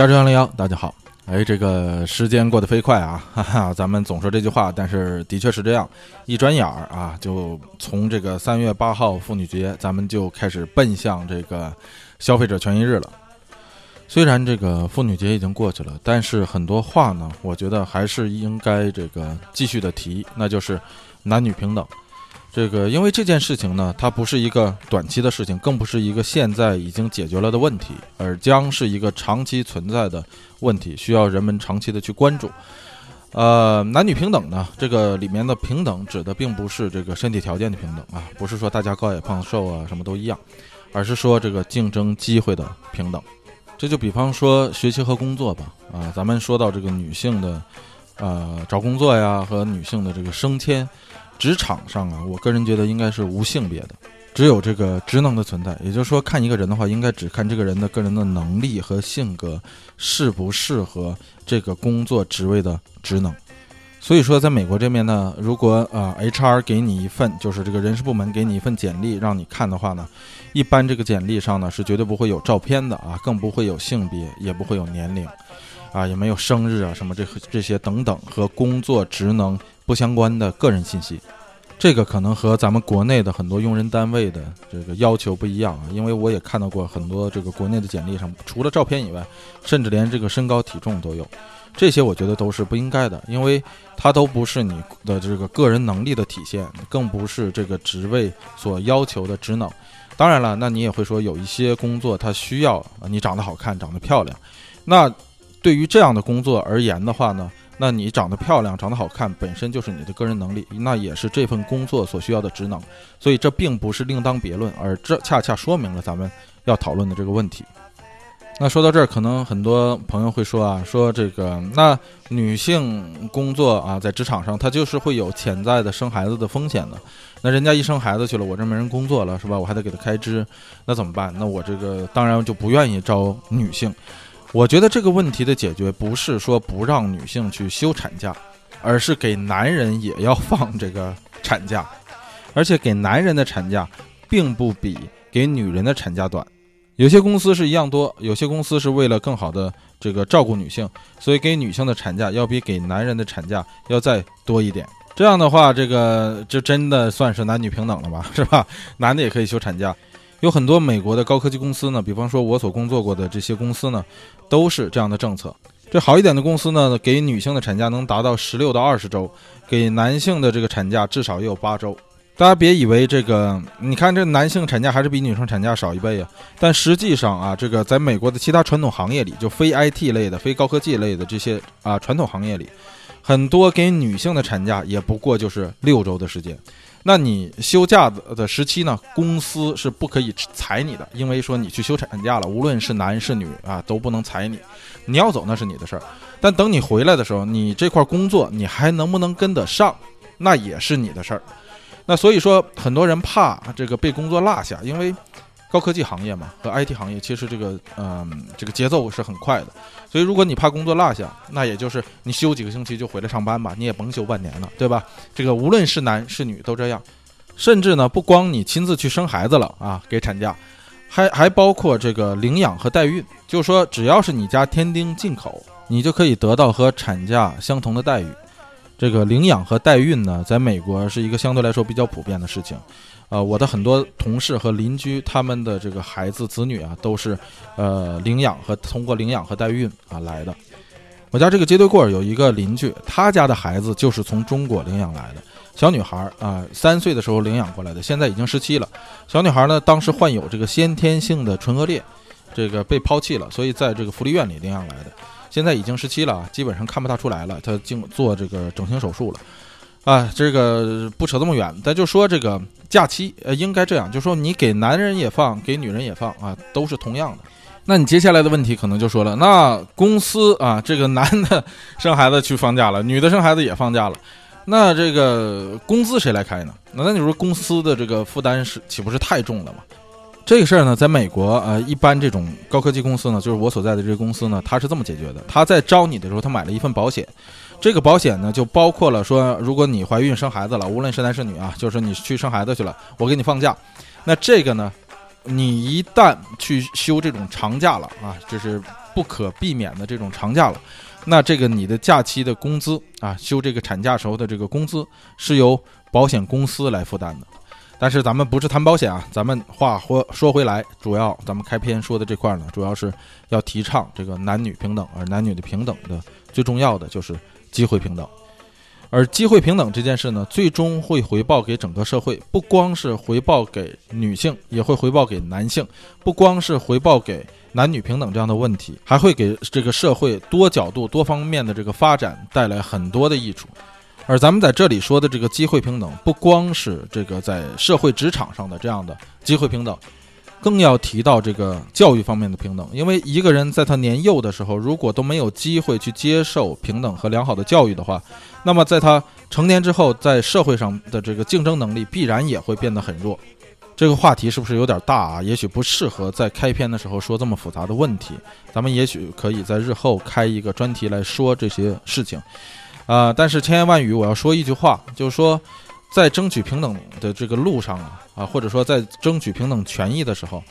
加州幺零幺，大家好。哎，这个时间过得飞快啊，哈哈，咱们总说这句话，但是的确是这样，一转眼儿啊，就从这个三月八号妇女节，咱们就开始奔向这个消费者权益日了。虽然这个妇女节已经过去了，但是很多话呢，我觉得还是应该这个继续的提，那就是男女平等。这个，因为这件事情呢，它不是一个短期的事情，更不是一个现在已经解决了的问题，而将是一个长期存在的问题，需要人们长期的去关注。呃，男女平等呢，这个里面的平等指的并不是这个身体条件的平等啊，不是说大家高矮胖瘦啊什么都一样，而是说这个竞争机会的平等。这就比方说学习和工作吧，啊，咱们说到这个女性的，呃，找工作呀和女性的这个升迁。职场上啊，我个人觉得应该是无性别的，只有这个职能的存在。也就是说，看一个人的话，应该只看这个人的个人的能力和性格适不适合这个工作职位的职能。所以说，在美国这边呢，如果啊 HR 给你一份，就是这个人事部门给你一份简历让你看的话呢，一般这个简历上呢是绝对不会有照片的啊，更不会有性别，也不会有年龄，啊，也没有生日啊什么这这些等等和工作职能。不相关的个人信息，这个可能和咱们国内的很多用人单位的这个要求不一样啊。因为我也看到过很多这个国内的简历上，除了照片以外，甚至连这个身高体重都有。这些我觉得都是不应该的，因为它都不是你的这个个人能力的体现，更不是这个职位所要求的职能。当然了，那你也会说有一些工作它需要你长得好看、长得漂亮。那对于这样的工作而言的话呢？那你长得漂亮、长得好看，本身就是你的个人能力，那也是这份工作所需要的职能，所以这并不是另当别论，而这恰恰说明了咱们要讨论的这个问题。那说到这儿，可能很多朋友会说啊，说这个那女性工作啊，在职场上她就是会有潜在的生孩子的风险的。那人家一生孩子去了，我这没人工作了，是吧？我还得给她开支，那怎么办？那我这个当然就不愿意招女性。我觉得这个问题的解决不是说不让女性去休产假，而是给男人也要放这个产假，而且给男人的产假并不比给女人的产假短。有些公司是一样多，有些公司是为了更好的这个照顾女性，所以给女性的产假要比给男人的产假要再多一点。这样的话，这个就真的算是男女平等了吧，是吧？男的也可以休产假。有很多美国的高科技公司呢，比方说我所工作过的这些公司呢，都是这样的政策。这好一点的公司呢，给女性的产假能达到十六到二十周，给男性的这个产假至少也有八周。大家别以为这个，你看这男性产假还是比女生产假少一倍啊。但实际上啊，这个在美国的其他传统行业里，就非 IT 类的、非高科技类的这些啊传统行业里，很多给女性的产假也不过就是六周的时间。那你休假的的时期呢？公司是不可以裁你的，因为说你去休产假了，无论是男是女啊，都不能裁你。你要走那是你的事儿，但等你回来的时候，你这块工作你还能不能跟得上，那也是你的事儿。那所以说，很多人怕这个被工作落下，因为。高科技行业嘛，和 IT 行业其实这个，嗯，这个节奏是很快的，所以如果你怕工作落下，那也就是你休几个星期就回来上班吧，你也甭休半年了，对吧？这个无论是男是女都这样，甚至呢，不光你亲自去生孩子了啊，给产假，还还包括这个领养和代孕，就是说只要是你家添丁进口，你就可以得到和产假相同的待遇。这个领养和代孕呢，在美国是一个相对来说比较普遍的事情。呃，我的很多同事和邻居，他们的这个孩子子女啊，都是，呃，领养和通过领养和代孕啊来的。我家这个街对过有一个邻居，他家的孩子就是从中国领养来的，小女孩啊，三岁的时候领养过来的，现在已经十七了。小女孩呢，当时患有这个先天性的唇腭裂，这个被抛弃了，所以在这个福利院里领养来的，现在已经十七了，基本上看不大出来了，她经做这个整形手术了。啊，这个不扯这么远，咱就说这个假期，呃，应该这样，就说你给男人也放，给女人也放啊，都是同样的。那你接下来的问题可能就说了，那公司啊，这个男的生孩子去放假了，女的生孩子也放假了，那这个工资谁来开呢？那那你说公司的这个负担是岂不是太重了吗？这个事儿呢，在美国，呃，一般这种高科技公司呢，就是我所在的这个公司呢，他是这么解决的：他在招你的时候，他买了一份保险。这个保险呢，就包括了说，如果你怀孕生孩子了，无论是男是女啊，就是你去生孩子去了，我给你放假。那这个呢，你一旦去休这种长假了啊，这是不可避免的这种长假了，那这个你的假期的工资啊，休这个产假时候的这个工资是由保险公司来负担的。但是咱们不是谈保险啊，咱们话说说回来，主要咱们开篇说的这块呢，主要是要提倡这个男女平等，而男女的平等的最重要的就是机会平等。而机会平等这件事呢，最终会回报给整个社会，不光是回报给女性，也会回报给男性。不光是回报给男女平等这样的问题，还会给这个社会多角度、多方面的这个发展带来很多的益处。而咱们在这里说的这个机会平等，不光是这个在社会职场上的这样的机会平等。更要提到这个教育方面的平等，因为一个人在他年幼的时候，如果都没有机会去接受平等和良好的教育的话，那么在他成年之后，在社会上的这个竞争能力必然也会变得很弱。这个话题是不是有点大啊？也许不适合在开篇的时候说这么复杂的问题，咱们也许可以在日后开一个专题来说这些事情。啊，但是千言万语，我要说一句话，就是说。在争取平等的这个路上啊，啊，或者说在争取平等权益的时候，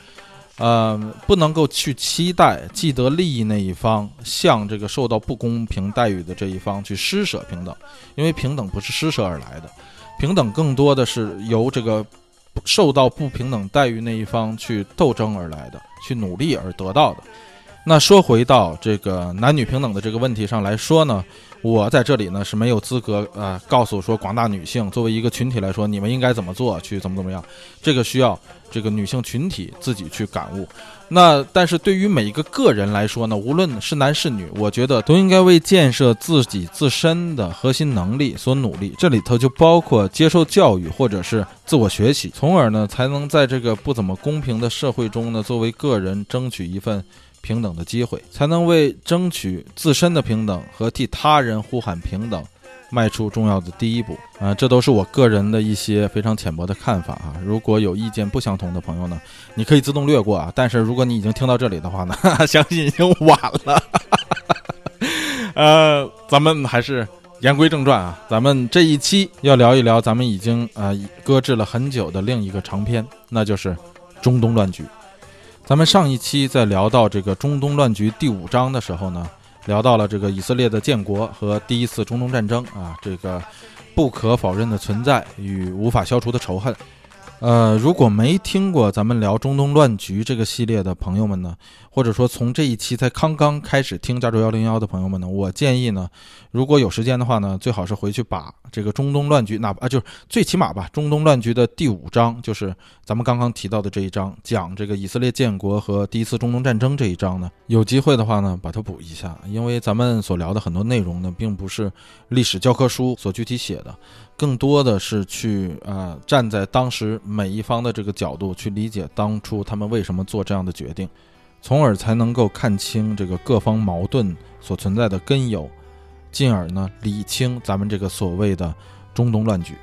呃，不能够去期待既得利益那一方向这个受到不公平待遇的这一方去施舍平等，因为平等不是施舍而来的，平等更多的是由这个受到不平等待遇那一方去斗争而来的，去努力而得到的。那说回到这个男女平等的这个问题上来说呢？我在这里呢是没有资格呃告诉说广大女性作为一个群体来说你们应该怎么做去怎么怎么样，这个需要这个女性群体自己去感悟。那但是对于每一个个人来说呢，无论是男是女，我觉得都应该为建设自己自身的核心能力所努力。这里头就包括接受教育或者是自我学习，从而呢才能在这个不怎么公平的社会中呢，作为个人争取一份。平等的机会，才能为争取自身的平等和替他人呼喊平等，迈出重要的第一步。啊，这都是我个人的一些非常浅薄的看法啊。如果有意见不相同的朋友呢，你可以自动略过啊。但是如果你已经听到这里的话呢，相信已经晚了。呃，咱们还是言归正传啊。咱们这一期要聊一聊咱们已经啊搁置了很久的另一个长篇，那就是中东乱局。咱们上一期在聊到这个中东乱局第五章的时候呢，聊到了这个以色列的建国和第一次中东战争啊，这个不可否认的存在与无法消除的仇恨。呃，如果没听过咱们聊中东乱局这个系列的朋友们呢，或者说从这一期才刚刚开始听加州幺零幺的朋友们呢，我建议呢，如果有时间的话呢，最好是回去把这个中东乱局，哪怕就是最起码吧，中东乱局的第五章，就是咱们刚刚提到的这一章，讲这个以色列建国和第一次中东战争这一章呢，有机会的话呢，把它补一下，因为咱们所聊的很多内容呢，并不是历史教科书所具体写的。更多的是去啊，站在当时每一方的这个角度去理解当初他们为什么做这样的决定，从而才能够看清这个各方矛盾所存在的根由，进而呢理清咱们这个所谓的中东乱局。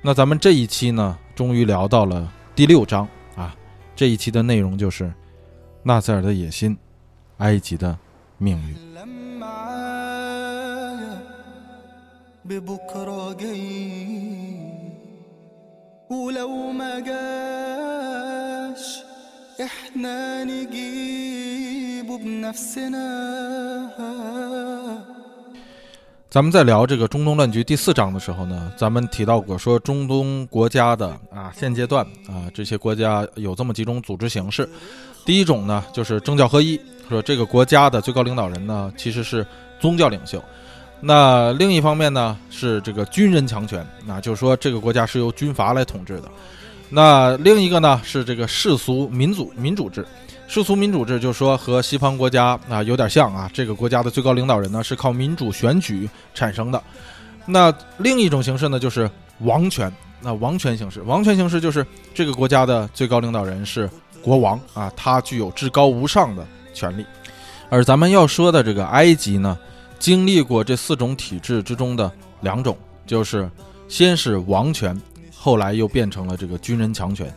那咱们这一期呢，终于聊到了第六章啊，这一期的内容就是纳赛尔的野心，埃及的命运。ببكرة جاي ولو ما جاش احنا نجيبه بنفسنا 咱们在聊这个中东乱局第四章的时候呢，咱们提到过说中东国家的啊现阶段啊这些国家有这么几种组织形式，第一种呢就是政教合一，说这个国家的最高领导人呢其实是宗教领袖。 那另一方面呢，是这个军人强权，那就是说这个国家是由军阀来统治的。那另一个呢，是这个世俗民主民主制。世俗民主制就是说和西方国家啊有点像啊，这个国家的最高领导人呢是靠民主选举产生的。那另一种形式呢，就是王权。那王权形式，王权形式就是这个国家的最高领导人是国王啊，他具有至高无上的权利。而咱们要说的这个埃及呢。经历过这四种体制之中的两种，就是先是王权，后来又变成了这个军人强权。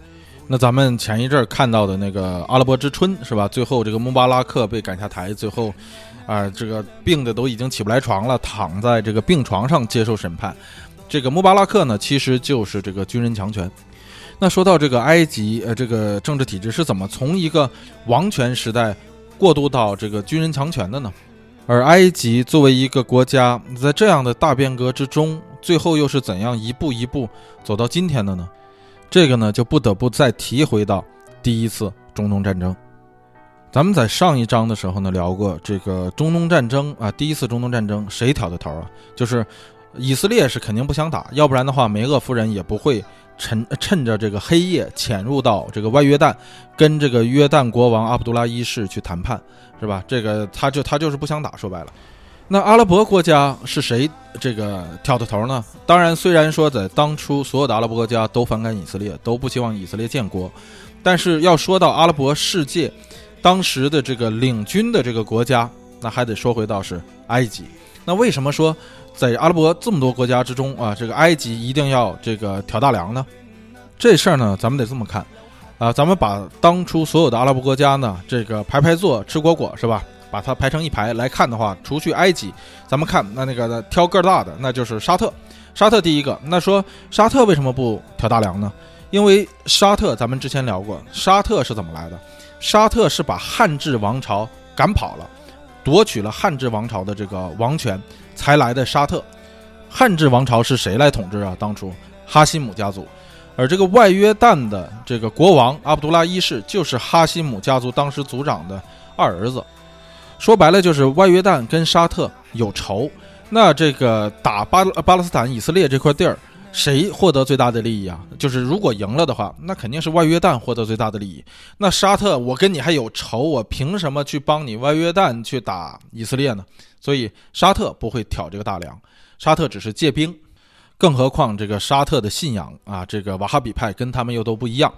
那咱们前一阵看到的那个阿拉伯之春是吧？最后这个穆巴拉克被赶下台，最后啊，这个病的都已经起不来床了，躺在这个病床上接受审判。这个穆巴拉克呢，其实就是这个军人强权。那说到这个埃及，呃，这个政治体制是怎么从一个王权时代？过渡到这个军人强权的呢？而埃及作为一个国家，在这样的大变革之中，最后又是怎样一步一步走到今天的呢？这个呢，就不得不再提回到第一次中东战争。咱们在上一章的时候呢聊过这个中东战争啊，第一次中东战争谁挑的头啊？就是以色列是肯定不想打，要不然的话梅厄夫人也不会趁趁着这个黑夜潜入到这个外约旦，跟这个约旦国王阿卜杜拉一世去谈判，是吧？这个他就他就是不想打，说白了。那阿拉伯国家是谁这个挑的头呢？当然，虽然说在当初所有的阿拉伯国家都反感以色列，都不希望以色列建国，但是要说到阿拉伯世界。当时的这个领军的这个国家，那还得说回到是埃及。那为什么说在阿拉伯这么多国家之中啊，这个埃及一定要这个挑大梁呢？这事儿呢，咱们得这么看啊。咱们把当初所有的阿拉伯国家呢，这个排排坐吃果果是吧？把它排成一排来看的话，除去埃及，咱们看那那个挑个儿大的，那就是沙特。沙特第一个，那说沙特为什么不挑大梁呢？因为沙特咱们之前聊过，沙特是怎么来的？沙特是把汉治王朝赶跑了，夺取了汉治王朝的这个王权，才来的沙特。汉治王朝是谁来统治啊？当初哈希姆家族，而这个外约旦的这个国王阿卜杜拉一世就是哈希姆家族当时族长的二儿子。说白了就是外约旦跟沙特有仇，那这个打巴巴勒斯坦以色列这块地儿。谁获得最大的利益啊？就是如果赢了的话，那肯定是外约旦获得最大的利益。那沙特，我跟你还有仇，我凭什么去帮你外约旦去打以色列呢？所以沙特不会挑这个大梁，沙特只是借兵。更何况这个沙特的信仰啊，这个瓦哈比派跟他们又都不一样。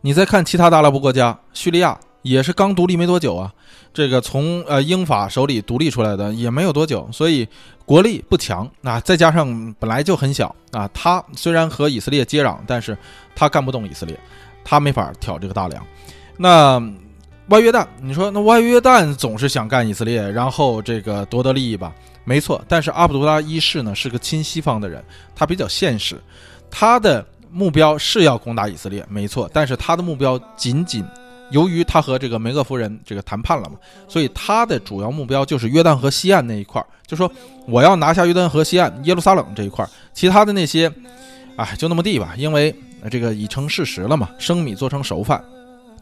你再看其他的阿拉伯国家，叙利亚。也是刚独立没多久啊，这个从呃英法手里独立出来的也没有多久，所以国力不强啊，再加上本来就很小啊，他虽然和以色列接壤，但是他干不动以色列，他没法挑这个大梁。那外约旦，你说那外约旦总是想干以色列，然后这个夺得利益吧？没错，但是阿卜杜拉一世呢是个亲西方的人，他比较现实，他的目标是要攻打以色列，没错，但是他的目标仅仅。由于他和这个梅厄夫人这个谈判了嘛，所以他的主要目标就是约旦河西岸那一块儿，就说我要拿下约旦河西岸耶路撒冷这一块儿，其他的那些，哎，就那么地吧，因为这个已成事实了嘛，生米做成熟饭。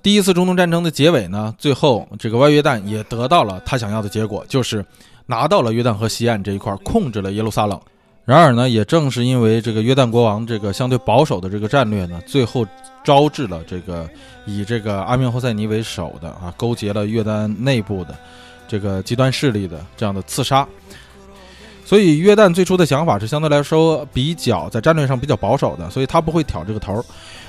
第一次中东战争的结尾呢，最后这个外约旦也得到了他想要的结果，就是拿到了约旦河西岸这一块，控制了耶路撒冷。然而呢，也正是因为这个约旦国王这个相对保守的这个战略呢，最后招致了这个以这个阿明侯赛尼为首的啊，勾结了约旦内部的这个极端势力的这样的刺杀。所以约旦最初的想法是相对来说比较在战略上比较保守的，所以他不会挑这个头。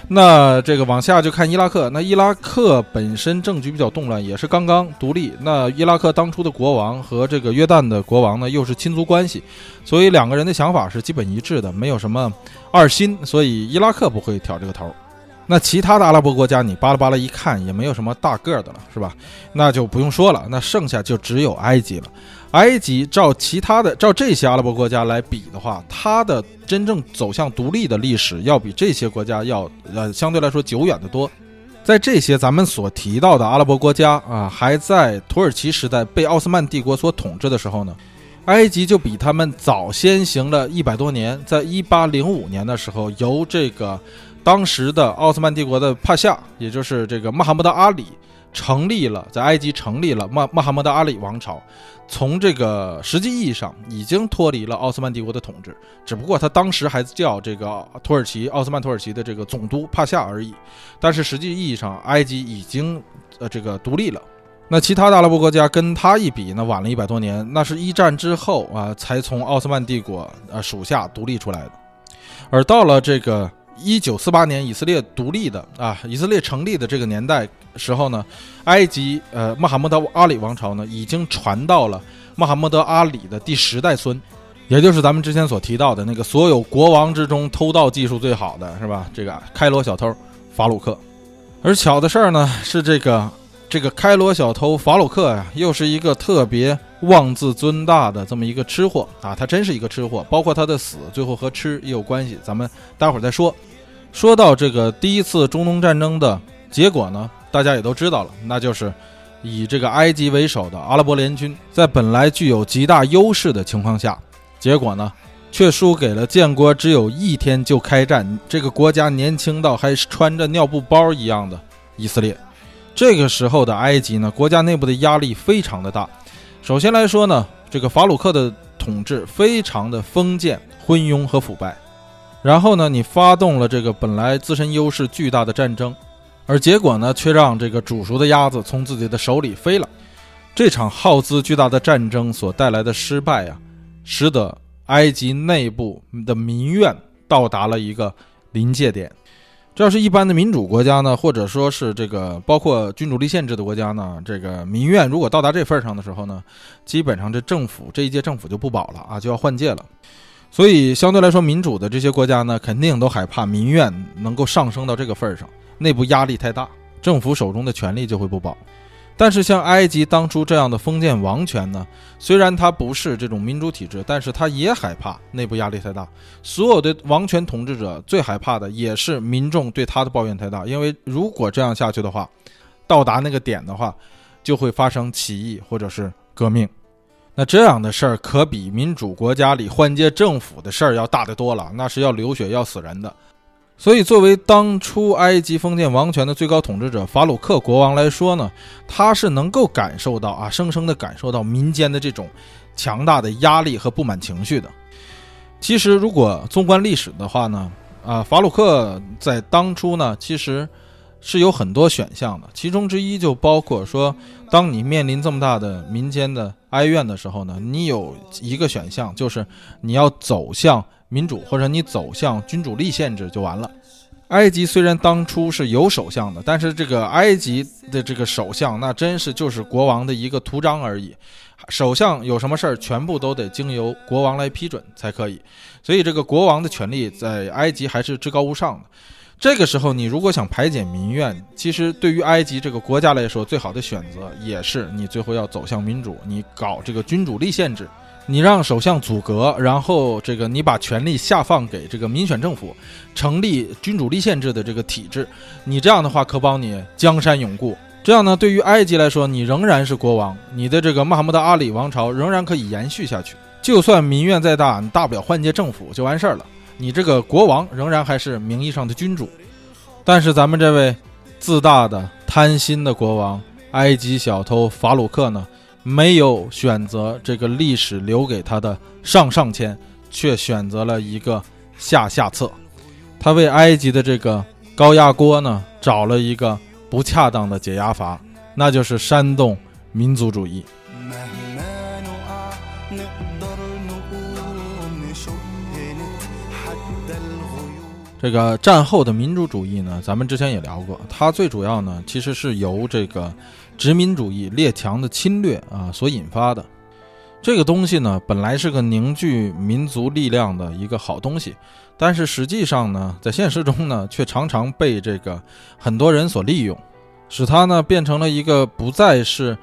那这个往下就看伊拉克，那伊拉克本身政局比较动乱，也是刚刚独立。那伊拉克当初的国王和这个约旦的国王呢，又是亲族关系，所以两个人的想法是基本一致的，没有什么二心，所以伊拉克不会挑这个头。那其他的阿拉伯国家，你巴拉巴拉一看，也没有什么大个儿的了，是吧？那就不用说了，那剩下就只有埃及了。埃及照其他的照这些阿拉伯国家来比的话，它的真正走向独立的历史要比这些国家要呃相对来说久远的多。在这些咱们所提到的阿拉伯国家啊，还在土耳其时代被奥斯曼帝国所统治的时候呢，埃及就比他们早先行了一百多年。在一八零五年的时候，由这个当时的奥斯曼帝国的帕夏，也就是这个穆罕默德阿里。成立了，在埃及成立了穆穆罕默德阿里王朝，从这个实际意义上已经脱离了奥斯曼帝国的统治，只不过他当时还叫这个土耳其奥斯曼土耳其的这个总督帕夏而已，但是实际意义上埃及已经呃这个独立了。那其他的阿拉伯国家跟他一比，那晚了一百多年，那是一战之后啊才从奥斯曼帝国呃属下独立出来的，而到了这个。一九四八年以色列独立的啊，以色列成立的这个年代时候呢，埃及呃穆罕默德阿里王朝呢已经传到了穆罕默德阿里的第十代孙，也就是咱们之前所提到的那个所有国王之中偷盗技术最好的是吧？这个开罗小偷法鲁克。而巧的事儿呢是这个这个开罗小偷法鲁克呀，又是一个特别。妄自尊大的这么一个吃货啊，他真是一个吃货，包括他的死最后和吃也有关系，咱们待会儿再说。说到这个第一次中东战争的结果呢，大家也都知道了，那就是以这个埃及为首的阿拉伯联军，在本来具有极大优势的情况下，结果呢，却输给了建国只有一天就开战，这个国家年轻到还穿着尿布包一样的以色列。这个时候的埃及呢，国家内部的压力非常的大。首先来说呢，这个法鲁克的统治非常的封建、昏庸和腐败。然后呢，你发动了这个本来自身优势巨大的战争，而结果呢，却让这个煮熟的鸭子从自己的手里飞了。这场耗资巨大的战争所带来的失败啊，使得埃及内部的民怨到达了一个临界点。这要是一般的民主国家呢，或者说是这个包括君主立宪制的国家呢，这个民怨如果到达这份上的时候呢，基本上这政府这一届政府就不保了啊，就要换届了。所以相对来说，民主的这些国家呢，肯定都害怕民怨能够上升到这个份儿上，内部压力太大，政府手中的权力就会不保。但是像埃及当初这样的封建王权呢，虽然它不是这种民主体制，但是它也害怕内部压力太大。所有的王权统治者最害怕的也是民众对他的抱怨太大，因为如果这样下去的话，到达那个点的话，就会发生起义或者是革命。那这样的事儿可比民主国家里换届政府的事儿要大得多了，那是要流血要死人的。所以，作为当初埃及封建王权的最高统治者法鲁克国王来说呢，他是能够感受到啊，生生的感受到民间的这种强大的压力和不满情绪的。其实，如果纵观历史的话呢，啊，法鲁克在当初呢，其实是有很多选项的，其中之一就包括说，当你面临这么大的民间的哀怨的时候呢，你有一个选项就是你要走向。民主或者你走向君主立宪制就完了。埃及虽然当初是有首相的，但是这个埃及的这个首相那真是就是国王的一个图章而已。首相有什么事儿，全部都得经由国王来批准才可以。所以这个国王的权力在埃及还是至高无上的。这个时候，你如果想排解民怨，其实对于埃及这个国家来说，最好的选择也是你最后要走向民主，你搞这个君主立宪制。你让首相阻隔，然后这个你把权力下放给这个民选政府，成立君主立宪制的这个体制，你这样的话可保你江山永固。这样呢，对于埃及来说，你仍然是国王，你的这个穆罕默德阿里王朝仍然可以延续下去。就算民怨再大，你大不了换届政府就完事儿了。你这个国王仍然还是名义上的君主。但是咱们这位自大的贪心的国王埃及小偷法鲁克呢？没有选择这个历史留给他的上上签，却选择了一个下下策。他为埃及的这个高压锅呢找了一个不恰当的解压阀，那就是煽动民族主义。这个战后的民主主义呢，咱们之前也聊过，它最主要呢其实是由这个。殖民主义列强的侵略啊所引发的这个东西呢，本来是个凝聚民族力量的一个好东西，但是实际上呢，在现实中呢，却常常被这个很多人所利用，使它呢变成了一个不再是，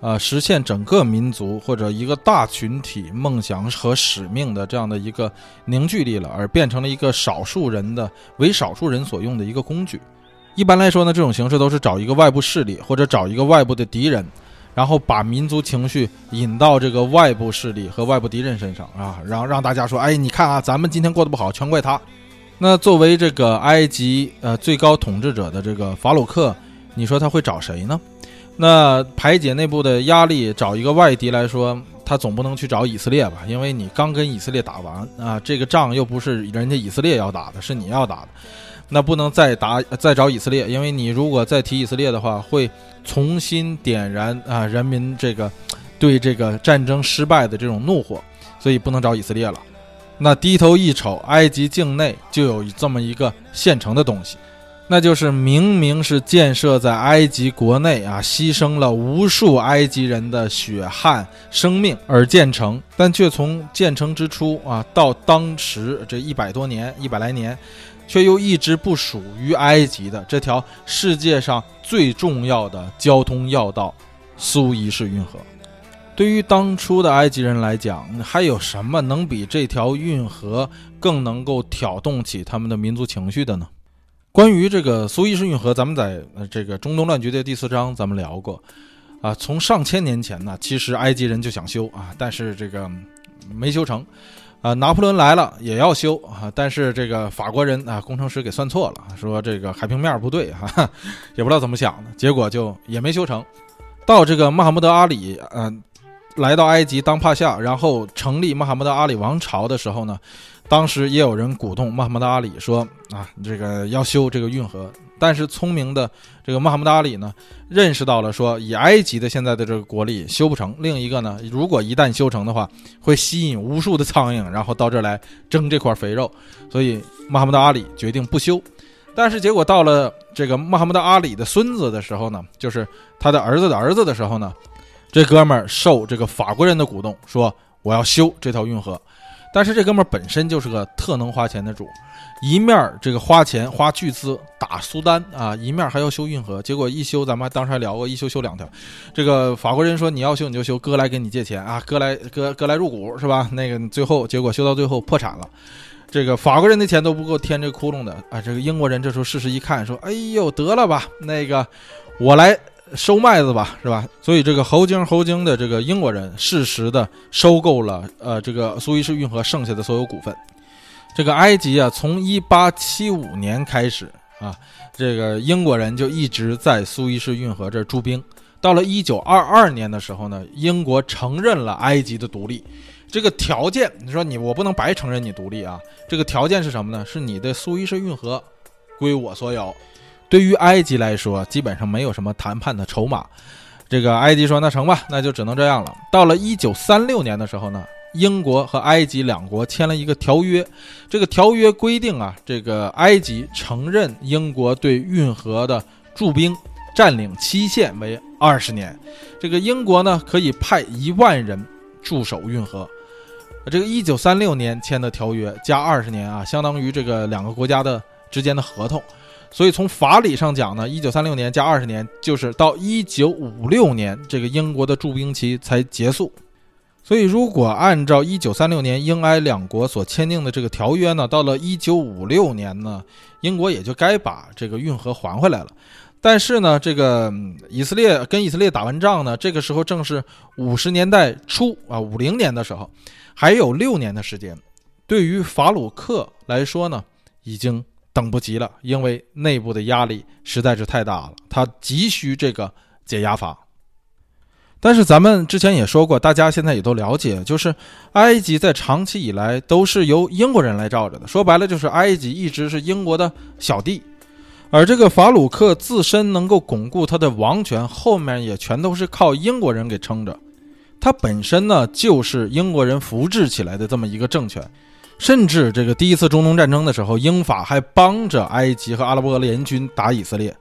呃，实现整个民族或者一个大群体梦想和使命的这样的一个凝聚力了，而变成了一个少数人的为少数人所用的一个工具。一般来说呢，这种形式都是找一个外部势力或者找一个外部的敌人，然后把民族情绪引到这个外部势力和外部敌人身上啊，然后让大家说：“哎，你看啊，咱们今天过得不好，全怪他。”那作为这个埃及呃最高统治者的这个法鲁克，你说他会找谁呢？那排解内部的压力，找一个外敌来说，他总不能去找以色列吧？因为你刚跟以色列打完啊，这个仗又不是人家以色列要打的，是你要打的。那不能再打再找以色列，因为你如果再提以色列的话，会重新点燃啊人民这个对这个战争失败的这种怒火，所以不能找以色列了。那低头一瞅，埃及境内就有这么一个现成的东西，那就是明明是建设在埃及国内啊，牺牲了无数埃及人的血汗生命而建成，但却从建成之初啊到当时这一百多年一百来年。却又一直不属于埃及的这条世界上最重要的交通要道——苏伊士运河，对于当初的埃及人来讲，还有什么能比这条运河更能够挑动起他们的民族情绪的呢？关于这个苏伊士运河，咱们在这个中东乱局的第四章咱们聊过。啊，从上千年前呢，其实埃及人就想修啊，但是这个没修成。啊，拿破仑来了也要修啊，但是这个法国人啊，工程师给算错了，说这个海平面不对哈，也不知道怎么想的，结果就也没修成。到这个穆罕默德阿里，嗯，来到埃及当帕夏，然后成立穆罕默德阿里王朝的时候呢，当时也有人鼓动穆罕默德阿里说啊，这个要修这个运河。但是聪明的这个穆罕默德阿里呢，认识到了说，以埃及的现在的这个国力修不成。另一个呢，如果一旦修成的话，会吸引无数的苍蝇，然后到这儿来争这块肥肉。所以穆罕默德阿里决定不修。但是结果到了这个穆罕默德阿里的孙子的时候呢，就是他的儿子的儿子的时候呢，这哥们儿受这个法国人的鼓动，说我要修这条运河。但是这哥们儿本身就是个特能花钱的主。一面这个花钱花巨资打苏丹啊，一面还要修运河，结果一修，咱们当时还聊过，一修修两条。这个法国人说你要修你就修，哥来给你借钱啊，哥来哥哥来入股是吧？那个最后结果修到最后破产了，这个法国人的钱都不够填这个窟窿的啊。这个英国人这时候事实一看，说哎呦得了吧，那个我来收麦子吧，是吧？所以这个猴精猴精的这个英国人适时的收购了呃这个苏伊士运河剩下的所有股份。这个埃及啊，从一八七五年开始啊，这个英国人就一直在苏伊士运河这驻兵。到了一九二二年的时候呢，英国承认了埃及的独立。这个条件，你说你我不能白承认你独立啊？这个条件是什么呢？是你的苏伊士运河归我所有。对于埃及来说，基本上没有什么谈判的筹码。这个埃及说：“那成吧，那就只能这样了。”到了一九三六年的时候呢。英国和埃及两国签了一个条约，这个条约规定啊，这个埃及承认英国对运河的驻兵占领期限为二十年，这个英国呢可以派一万人驻守运河。这个一九三六年签的条约加二十年啊，相当于这个两个国家的之间的合同，所以从法理上讲呢，一九三六年加二十年就是到一九五六年，这个英国的驻兵期才结束。所以，如果按照一九三六年英埃两国所签订的这个条约呢，到了一九五六年呢，英国也就该把这个运河还回来了。但是呢，这个以色列跟以色列打完仗呢，这个时候正是五十年代初啊，五零年的时候，还有六年的时间。对于法鲁克来说呢，已经等不及了，因为内部的压力实在是太大了，他急需这个解压法。但是咱们之前也说过，大家现在也都了解，就是埃及在长期以来都是由英国人来罩着的。说白了，就是埃及一直是英国的小弟，而这个法鲁克自身能够巩固他的王权，后面也全都是靠英国人给撑着。他本身呢，就是英国人扶植起来的这么一个政权，甚至这个第一次中东战争的时候，英法还帮着埃及和阿拉伯联军打以色列。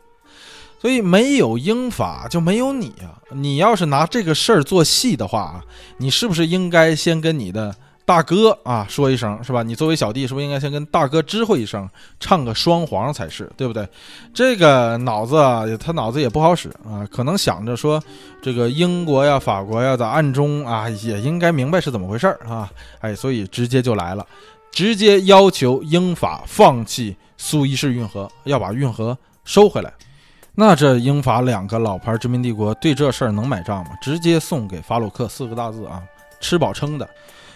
所以没有英法就没有你啊！你要是拿这个事儿做戏的话啊，你是不是应该先跟你的大哥啊说一声，是吧？你作为小弟，是不是应该先跟大哥知会一声，唱个双簧才是，对不对？这个脑子啊，他脑子也不好使啊，可能想着说，这个英国呀、法国呀，在暗中啊，也应该明白是怎么回事儿啊！哎，所以直接就来了，直接要求英法放弃苏伊士运河，要把运河收回来。那这英法两个老牌殖民帝国对这事儿能买账吗？直接送给法鲁克四个大字啊，吃饱撑的。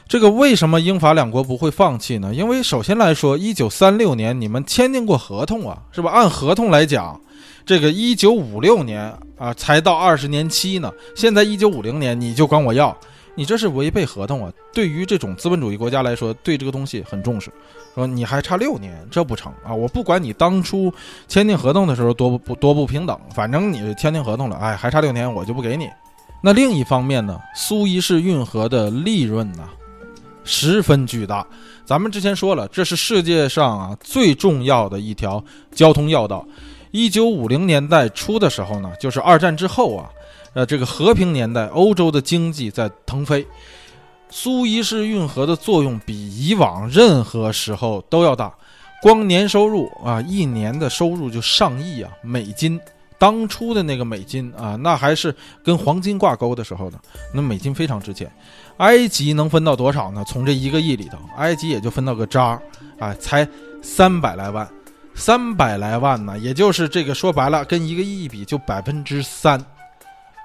这个为什么英法两国不会放弃呢？因为首先来说，一九三六年你们签订过合同啊，是吧？按合同来讲，这个一九五六年啊才到二十年期呢，现在一九五零年你就管我要。你这是违背合同啊！对于这种资本主义国家来说，对这个东西很重视。说你还差六年，这不成啊！我不管你当初签订合同的时候多不多不平等，反正你签订合同了，哎，还差六年，我就不给你。那另一方面呢，苏伊士运河的利润呢，十分巨大。咱们之前说了，这是世界上啊最重要的一条交通要道。一九五零年代初的时候呢，就是二战之后啊。呃，这个和平年代，欧洲的经济在腾飞，苏伊士运河的作用比以往任何时候都要大。光年收入啊，一年的收入就上亿啊美金。当初的那个美金啊，那还是跟黄金挂钩的时候呢，那美金非常值钱。埃及能分到多少呢？从这一个亿里头，埃及也就分到个渣儿啊，才三百来万，三百来万呢，也就是这个说白了，跟一个亿比就百分之三。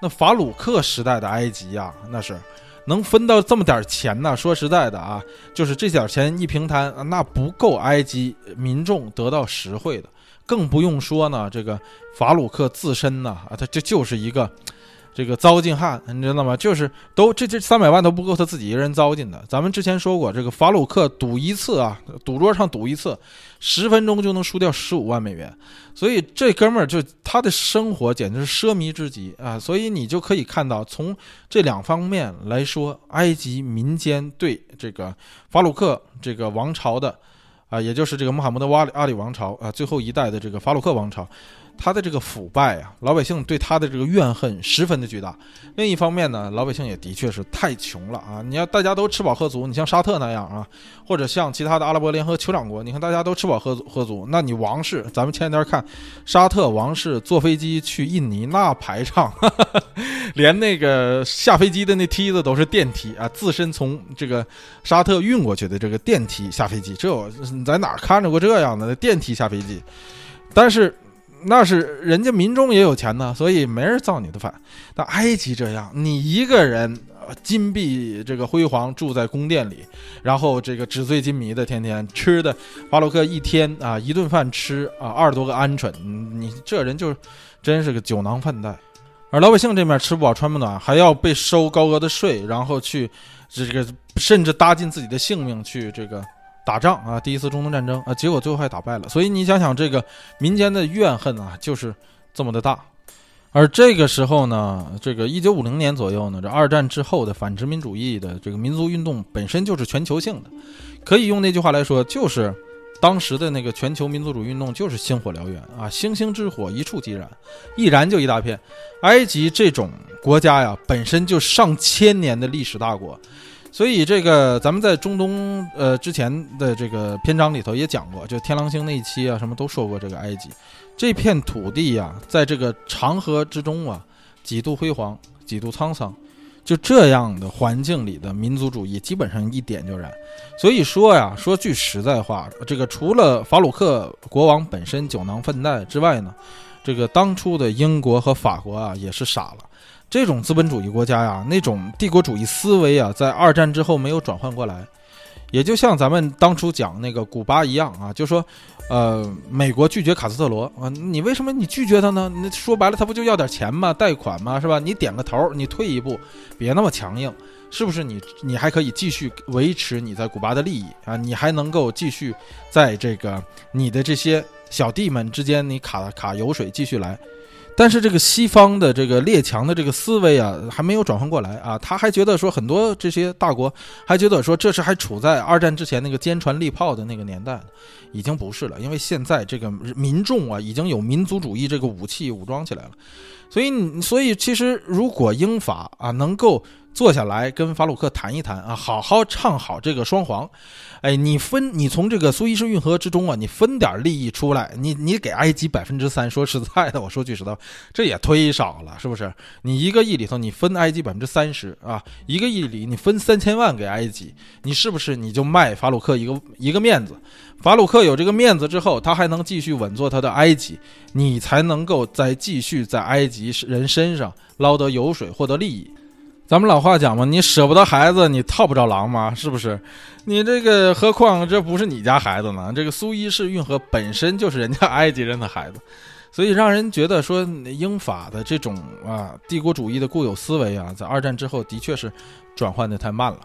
那法鲁克时代的埃及呀，那是能分到这么点钱呢？说实在的啊，就是这点钱一平摊，那不够埃及民众得到实惠的，更不用说呢，这个法鲁克自身呢，啊，他这就是一个。这个糟践汉，你知道吗？就是都这这三百万都不够他自己一个人糟践的。咱们之前说过，这个法鲁克赌一次啊，赌桌上赌一次，十分钟就能输掉十五万美元。所以这哥们儿就他的生活简直是奢靡之极啊！所以你就可以看到，从这两方面来说，埃及民间对这个法鲁克这个王朝的啊，也就是这个穆罕默德瓦里阿里王朝啊，最后一代的这个法鲁克王朝。他的这个腐败啊，老百姓对他的这个怨恨十分的巨大。另一方面呢，老百姓也的确是太穷了啊！你要大家都吃饱喝足，你像沙特那样啊，或者像其他的阿拉伯联合酋长国，你看大家都吃饱喝喝足，那你王室，咱们前两天看沙特王室坐飞机去印尼，那排场，连那个下飞机的那梯子都是电梯啊，自身从这个沙特运过去的这个电梯下飞机，这你在哪看着过这样的电梯下飞机？但是。那是人家民众也有钱呢，所以没人造你的反。但埃及这样，你一个人金碧这个辉煌住在宫殿里，然后这个纸醉金迷的，天天吃的巴洛克一天啊一顿饭吃啊二十多个鹌鹑，你这人就真是个酒囊饭袋。而老百姓这面吃不饱穿不暖，还要被收高额的税，然后去这个甚至搭进自己的性命去这个。打仗啊，第一次中东战争啊，结果最后还打败了。所以你想想，这个民间的怨恨啊，就是这么的大。而这个时候呢，这个一九五零年左右呢，这二战之后的反殖民主义的这个民族运动本身就是全球性的，可以用那句话来说，就是当时的那个全球民族主义运动就是星火燎原啊，星星之火一触即燃，一燃就一大片。埃及这种国家呀，本身就上千年的历史大国。所以这个咱们在中东呃之前的这个篇章里头也讲过，就天狼星那一期啊，什么都说过这个埃及这片土地呀，在这个长河之中啊，几度辉煌，几度沧桑，就这样的环境里的民族主义基本上一点就燃。所以说呀，说句实在话，这个除了法鲁克国王本身酒囊饭袋之外呢，这个当初的英国和法国啊也是傻了。这种资本主义国家呀，那种帝国主义思维啊，在二战之后没有转换过来，也就像咱们当初讲那个古巴一样啊，就说，呃，美国拒绝卡斯特罗啊，你为什么你拒绝他呢？那说白了，他不就要点钱吗？贷款吗？是吧？你点个头，你退一步，别那么强硬，是不是？你你还可以继续维持你在古巴的利益啊，你还能够继续在这个你的这些小弟们之间，你卡卡油水继续来。但是这个西方的这个列强的这个思维啊，还没有转换过来啊，他还觉得说很多这些大国还觉得说这是还处在二战之前那个坚船利炮的那个年代，已经不是了，因为现在这个民众啊已经有民族主义这个武器武装起来了，所以所以其实如果英法啊能够。坐下来跟法鲁克谈一谈啊，好好唱好这个双簧。哎，你分你从这个苏伊士运河之中啊，你分点利益出来，你你给埃及百分之三。说实在的，我说句实话，这也忒少了，是不是？你一个亿里头，你分埃及百分之三十啊，一个亿里你分三千万给埃及，你是不是你就卖法鲁克一个一个面子？法鲁克有这个面子之后，他还能继续稳坐他的埃及，你才能够再继续在埃及人身上捞得油水，获得利益。咱们老话讲嘛，你舍不得孩子，你套不着狼嘛，是不是？你这个何况这不是你家孩子呢？这个苏伊士运河本身就是人家埃及人的孩子，所以让人觉得说英法的这种啊帝国主义的固有思维啊，在二战之后的确是转换的太慢了。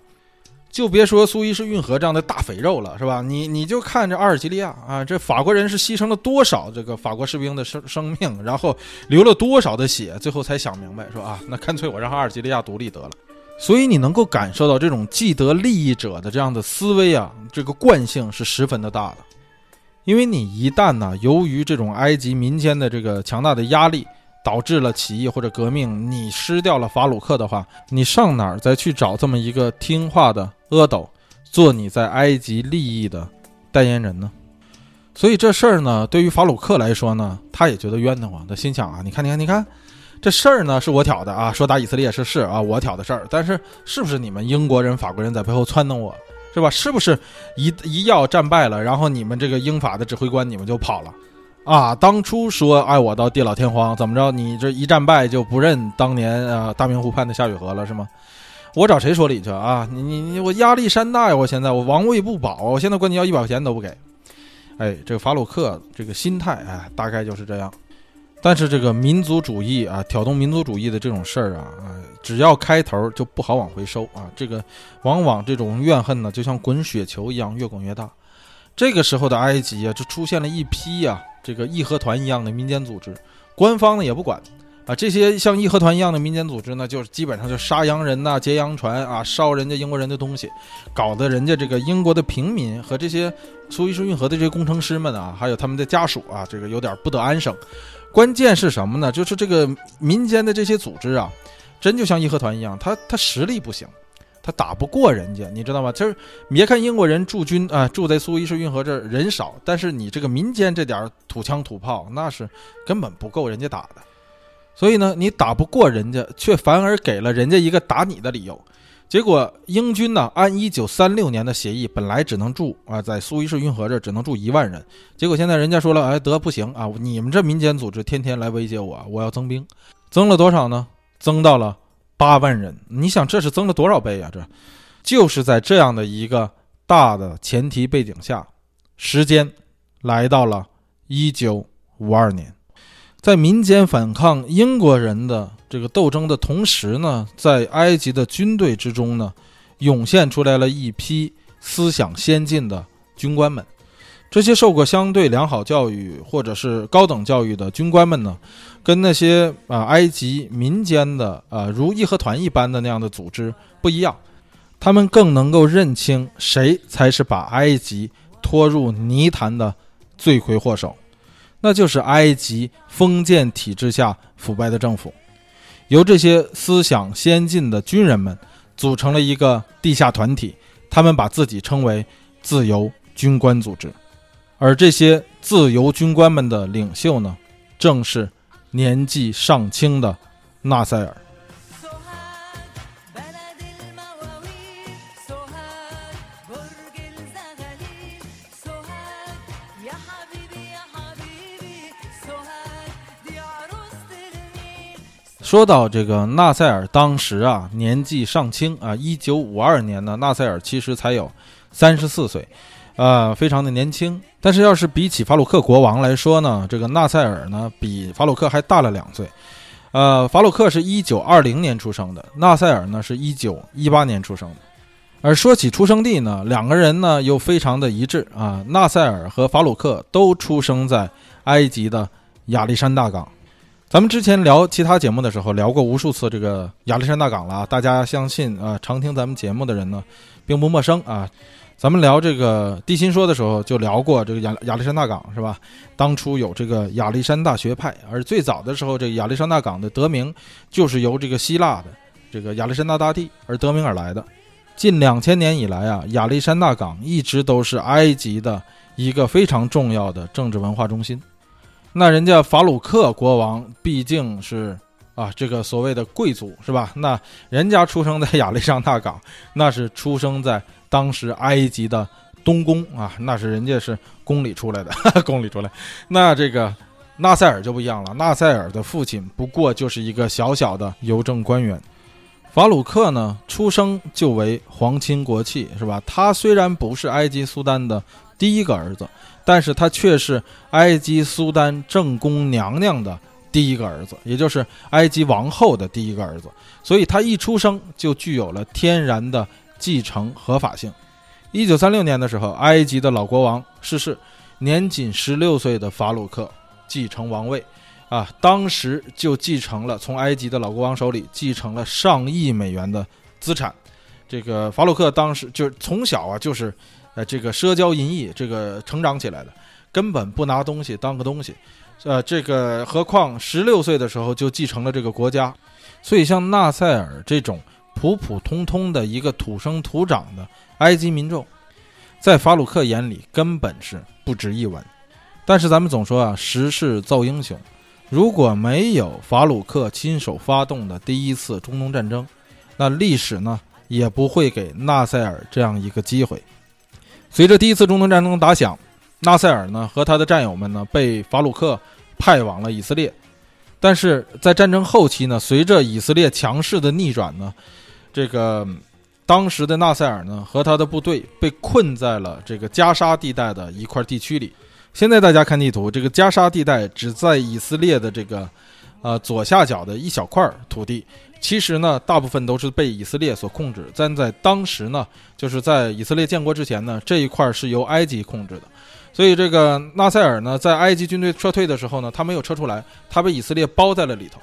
就别说苏伊士运河这样的大肥肉了，是吧？你你就看这阿尔及利亚啊，这法国人是牺牲了多少这个法国士兵的生生命，然后流了多少的血，最后才想明白说啊，那干脆我让阿尔及利亚独立得了。所以你能够感受到这种既得利益者的这样的思维啊，这个惯性是十分的大的。因为你一旦呢，由于这种埃及民间的这个强大的压力。导致了起义或者革命，你失掉了法鲁克的话，你上哪儿再去找这么一个听话的阿斗，做你在埃及利益的代言人呢？所以这事儿呢，对于法鲁克来说呢，他也觉得冤得慌。他心想啊，你看，你看，你看，这事儿呢是我挑的啊，说打以色列是是啊，我挑的事儿，但是是不是你们英国人、法国人在背后撺掇我，是吧？是不是一一要战败了，然后你们这个英法的指挥官你们就跑了？啊，当初说爱我到地老天荒，怎么着？你这一战败就不认当年啊大明湖畔的夏雨荷了是吗？我找谁说理去啊？你你你，我压力山大呀！我现在我王位不保，我现在管你要一百块钱都不给。哎，这个法鲁克这个心态哎，大概就是这样。但是这个民族主义啊，挑动民族主义的这种事儿啊，啊，只要开头就不好往回收啊。这个往往这种怨恨呢，就像滚雪球一样越滚越大。这个时候的埃及啊，就出现了一批呀。这个义和团一样的民间组织，官方呢也不管啊。这些像义和团一样的民间组织呢，就是基本上就杀洋人呐、劫洋船啊、烧人家英国人的东西，搞得人家这个英国的平民和这些苏伊士运河的这些工程师们啊，还有他们的家属啊，这个有点不得安生。关键是什么呢？就是这个民间的这些组织啊，真就像义和团一样，他他实力不行。他打不过人家，你知道吗？就是别看英国人驻军啊，住在苏伊士运河这儿人少，但是你这个民间这点土枪土炮，那是根本不够人家打的。所以呢，你打不过人家，却反而给了人家一个打你的理由。结果英军呢，按一九三六年的协议，本来只能住啊，在苏伊士运河这儿只能住一万人。结果现在人家说了，哎，得不行啊，你们这民间组织天天来威胁我，我要增兵，增了多少呢？增到了。八万人，你想这是增了多少倍啊？这就是在这样的一个大的前提背景下，时间来到了一九五二年，在民间反抗英国人的这个斗争的同时呢，在埃及的军队之中呢，涌现出来了一批思想先进的军官们。这些受过相对良好教育或者是高等教育的军官们呢，跟那些啊埃及民间的啊如义和团一般的那样的组织不一样，他们更能够认清谁才是把埃及拖入泥潭的罪魁祸首，那就是埃及封建体制下腐败的政府。由这些思想先进的军人们组成了一个地下团体，他们把自己称为自由军官组织。而这些自由军官们的领袖呢，正是年纪尚轻的纳赛尔。说到这个纳赛尔，当时啊年纪尚轻啊，一九五二年呢，纳赛尔其实才有三十四岁。呃，非常的年轻，但是要是比起法鲁克国王来说呢，这个纳赛尔呢比法鲁克还大了两岁。呃，法鲁克是一九二零年出生的，纳赛尔呢是一九一八年出生的。而说起出生地呢，两个人呢又非常的一致啊，纳赛尔和法鲁克都出生在埃及的亚历山大港。咱们之前聊其他节目的时候聊过无数次这个亚历山大港了，大家相信啊，常听咱们节目的人呢并不陌生啊。咱们聊这个地心说的时候，就聊过这个亚亚历山大港，是吧？当初有这个亚历山大学派，而最早的时候，这个亚历山大港的得名就是由这个希腊的这个亚历山大大帝而得名而来的。近两千年以来啊，亚历山大港一直都是埃及的一个非常重要的政治文化中心。那人家法鲁克国王毕竟是啊，这个所谓的贵族，是吧？那人家出生在亚历山大港，那是出生在。当时埃及的东宫啊，那是人家是宫里出来的，宫里出来。那这个纳赛尔就不一样了，纳赛尔的父亲不过就是一个小小的邮政官员。法鲁克呢，出生就为皇亲国戚，是吧？他虽然不是埃及苏丹的第一个儿子，但是他却是埃及苏丹正宫娘娘的第一个儿子，也就是埃及王后的第一个儿子。所以他一出生就具有了天然的。继承合法性。一九三六年的时候，埃及的老国王逝世，年仅十六岁的法鲁克继承王位，啊，当时就继承了从埃及的老国王手里继承了上亿美元的资产。这个法鲁克当时就从小啊，就是呃这个社交淫逸，这个成长起来的，根本不拿东西当个东西，呃，这个何况十六岁的时候就继承了这个国家，所以像纳赛尔这种。普普通通的一个土生土长的埃及民众，在法鲁克眼里根本是不值一文。但是咱们总说啊，时势造英雄。如果没有法鲁克亲手发动的第一次中东战争，那历史呢也不会给纳赛尔这样一个机会。随着第一次中东战争打响，纳赛尔呢和他的战友们呢被法鲁克派往了以色列，但是在战争后期呢，随着以色列强势的逆转呢，这个当时的纳赛尔呢和他的部队被困在了这个加沙地带的一块地区里。现在大家看地图，这个加沙地带只在以色列的这个呃左下角的一小块土地。其实呢，大部分都是被以色列所控制。但在当时呢，就是在以色列建国之前呢，这一块是由埃及控制的。所以这个纳赛尔呢，在埃及军队撤退的时候呢，他没有撤出来，他被以色列包在了里头。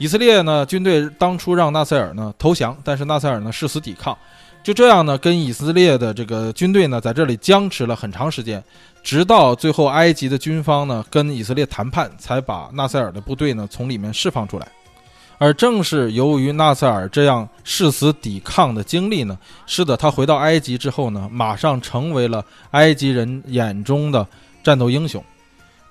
以色列呢，军队当初让纳赛尔呢投降，但是纳赛尔呢誓死抵抗。就这样呢，跟以色列的这个军队呢，在这里僵持了很长时间，直到最后埃及的军方呢跟以色列谈判，才把纳赛尔的部队呢从里面释放出来。而正是由于纳赛尔这样誓死抵抗的经历呢，使得他回到埃及之后呢，马上成为了埃及人眼中的战斗英雄。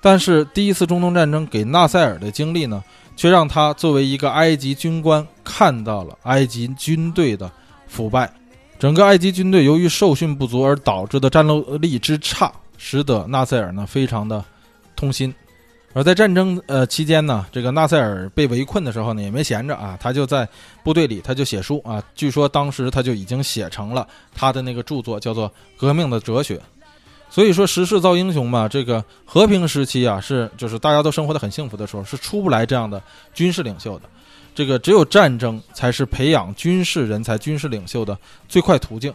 但是第一次中东战争给纳赛尔的经历呢，却让他作为一个埃及军官看到了埃及军队的腐败。整个埃及军队由于受训不足而导致的战斗力之差，使得纳赛尔呢非常的痛心。而在战争呃期间呢，这个纳赛尔被围困的时候呢，也没闲着啊，他就在部队里，他就写书啊。据说当时他就已经写成了他的那个著作，叫做《革命的哲学》。所以说，时势造英雄嘛，这个和平时期啊，是就是大家都生活的很幸福的时候，是出不来这样的军事领袖的。这个只有战争才是培养军事人才、军事领袖的最快途径。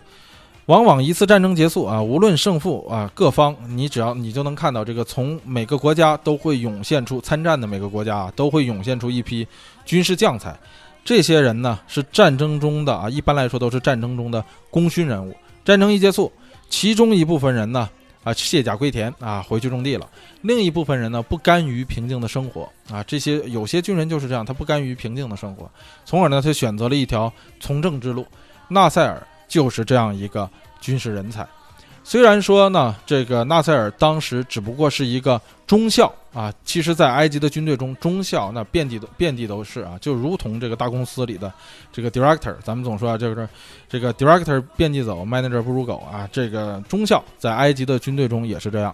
往往一次战争结束啊，无论胜负啊，各方你只要你就能看到这个，从每个国家都会涌现出参战的每个国家啊，都会涌现出一批军事将才。这些人呢是战争中的啊，一般来说都是战争中的功勋人物。战争一结束，其中一部分人呢啊卸甲归田啊回去种地了，另一部分人呢不甘于平静的生活啊。这些有些军人就是这样，他不甘于平静的生活，从而呢他选择了一条从政之路。纳赛尔。就是这样一个军事人才，虽然说呢，这个纳赛尔当时只不过是一个中校啊，其实，在埃及的军队中，中校那遍地都遍地都是啊，就如同这个大公司里的这个 director，咱们总说啊，就是这个 director 遍地走，manager 不如狗啊，这个中校在埃及的军队中也是这样。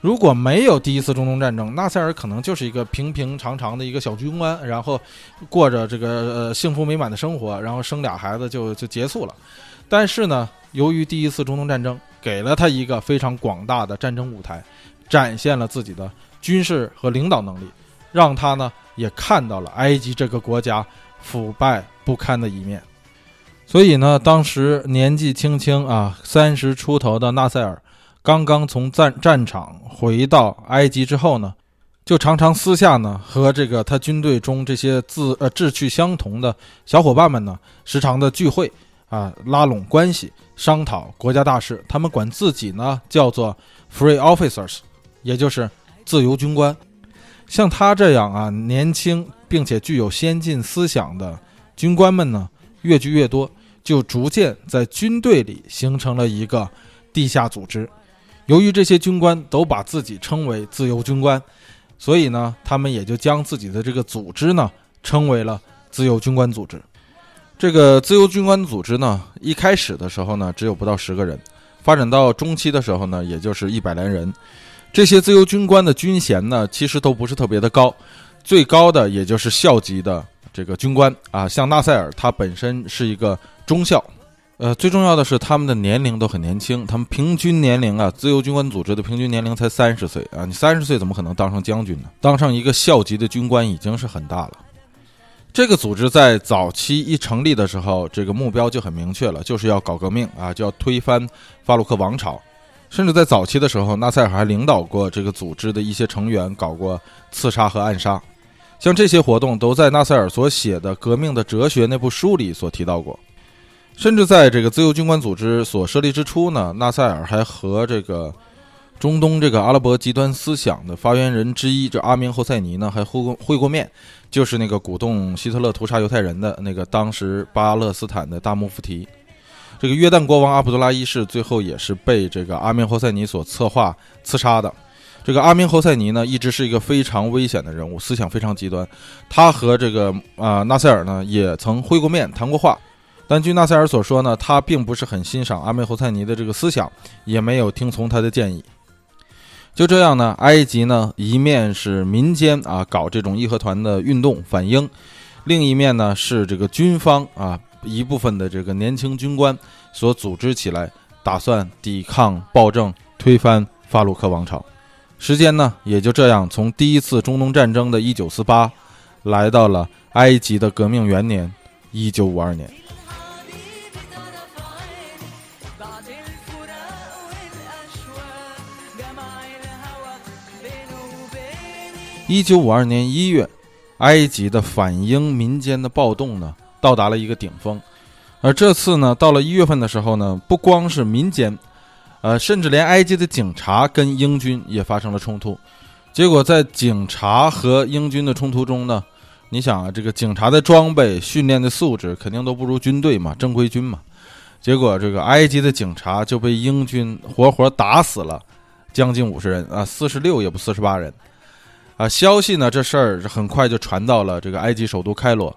如果没有第一次中东战争，纳赛尔可能就是一个平平常常的一个小军官，然后过着这个呃幸福美满的生活，然后生俩孩子就就结束了。但是呢，由于第一次中东战争给了他一个非常广大的战争舞台，展现了自己的军事和领导能力，让他呢也看到了埃及这个国家腐败不堪的一面。所以呢，当时年纪轻轻啊，三十出头的纳赛尔，刚刚从战战场回到埃及之后呢，就常常私下呢和这个他军队中这些自呃志趣相同的小伙伴们呢，时常的聚会。啊，拉拢关系，商讨国家大事。他们管自己呢叫做 free officers，也就是自由军官。像他这样啊，年轻并且具有先进思想的军官们呢，越聚越多，就逐渐在军队里形成了一个地下组织。由于这些军官都把自己称为自由军官，所以呢，他们也就将自己的这个组织呢称为了自由军官组织。这个自由军官组织呢，一开始的时候呢，只有不到十个人，发展到中期的时候呢，也就是一百来人。这些自由军官的军衔呢，其实都不是特别的高，最高的也就是校级的这个军官啊。像纳赛尔，他本身是一个中校。呃，最重要的是他们的年龄都很年轻，他们平均年龄啊，自由军官组织的平均年龄才三十岁啊。你三十岁怎么可能当上将军呢？当上一个校级的军官已经是很大了。这个组织在早期一成立的时候，这个目标就很明确了，就是要搞革命啊，就要推翻法鲁克王朝。甚至在早期的时候，纳赛尔还领导过这个组织的一些成员搞过刺杀和暗杀。像这些活动都在纳赛尔所写的《革命的哲学》那部书里所提到过。甚至在这个自由军官组织所设立之初呢，纳赛尔还和这个。中东这个阿拉伯极端思想的发源人之一，这阿明侯赛尼呢，还会过会过面，就是那个鼓动希特勒屠杀犹太人的那个当时巴勒斯坦的大穆夫提。这个约旦国王阿卜杜拉一世最后也是被这个阿明侯赛尼所策划刺杀的。这个阿明侯赛尼呢，一直是一个非常危险的人物，思想非常极端。他和这个啊纳赛尔呢，也曾会过面谈过话，但据纳赛尔所说呢，他并不是很欣赏阿明侯赛尼的这个思想，也没有听从他的建议。就这样呢，埃及呢一面是民间啊搞这种义和团的运动反英，另一面呢是这个军方啊一部分的这个年轻军官所组织起来，打算抵抗暴政，推翻法鲁克王朝。时间呢也就这样从第一次中东战争的一九四八，来到了埃及的革命元年一九五二年。一九五二年一月，埃及的反英民间的暴动呢，到达了一个顶峰。而这次呢，到了一月份的时候呢，不光是民间，呃，甚至连埃及的警察跟英军也发生了冲突。结果在警察和英军的冲突中呢，你想啊，这个警察的装备、训练的素质肯定都不如军队嘛，正规军嘛。结果这个埃及的警察就被英军活活打死了，将近五十人啊，四十六也不四十八人。啊，消息呢？这事儿很快就传到了这个埃及首都开罗。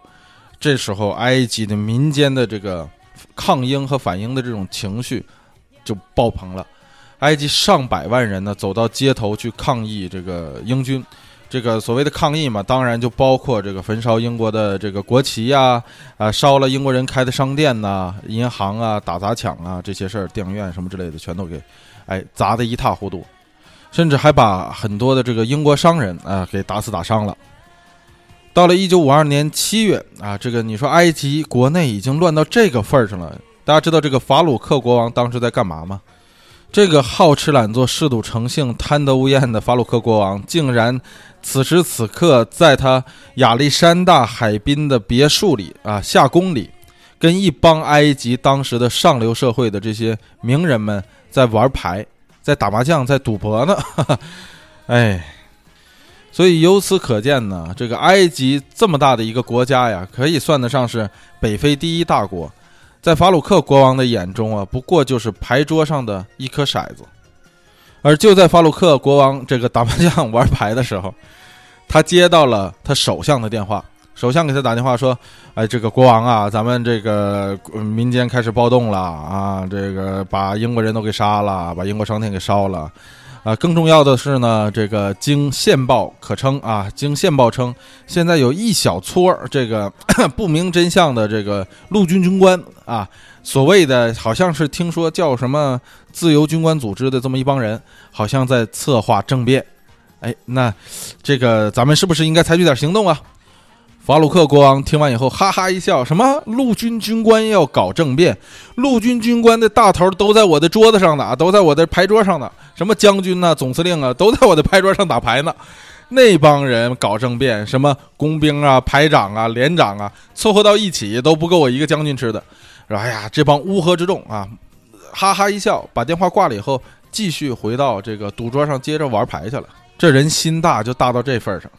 这时候，埃及的民间的这个抗英和反英的这种情绪就爆棚了。埃及上百万人呢走到街头去抗议这个英军。这个所谓的抗议嘛，当然就包括这个焚烧英国的这个国旗呀，啊，烧了英国人开的商店呐、银行啊，打砸抢啊这些事儿，电影院什么之类的，全都给哎砸得一塌糊涂。甚至还把很多的这个英国商人啊给打死打伤了。到了一九五二年七月啊，这个你说埃及国内已经乱到这个份儿上了。大家知道这个法鲁克国王当时在干嘛吗？这个好吃懒做、嗜赌成性、贪得无厌的法鲁克国王，竟然此时此刻在他亚历山大海滨的别墅里啊夏宫里，跟一帮埃及当时的上流社会的这些名人们在玩牌。在打麻将，在赌博呢，哎，所以由此可见呢，这个埃及这么大的一个国家呀，可以算得上是北非第一大国，在法鲁克国王的眼中啊，不过就是牌桌上的一颗骰子。而就在法鲁克国王这个打麻将玩牌的时候，他接到了他首相的电话。首相给他打电话说：“哎，这个国王啊，咱们这个民间开始暴动了啊，这个把英国人都给杀了，把英国商店给烧了，啊，更重要的是呢，这个经线报可称啊，经线报称，现在有一小撮这个 不明真相的这个陆军军官啊，所谓的好像是听说叫什么自由军官组织的这么一帮人，好像在策划政变。哎，那这个咱们是不是应该采取点行动啊？”法鲁克国王听完以后，哈哈一笑：“什么陆军军官要搞政变？陆军军官的大头都在我的桌子上呢，都在我的牌桌上呢。什么将军呢、总司令啊，都在我的牌桌上打牌呢。那帮人搞政变，什么工兵啊、排长啊、连长啊，凑合到一起都不够我一个将军吃的。哎呀，这帮乌合之众啊！哈哈一笑，把电话挂了以后，继续回到这个赌桌上接着玩牌去了。这人心大，就大到这份上。”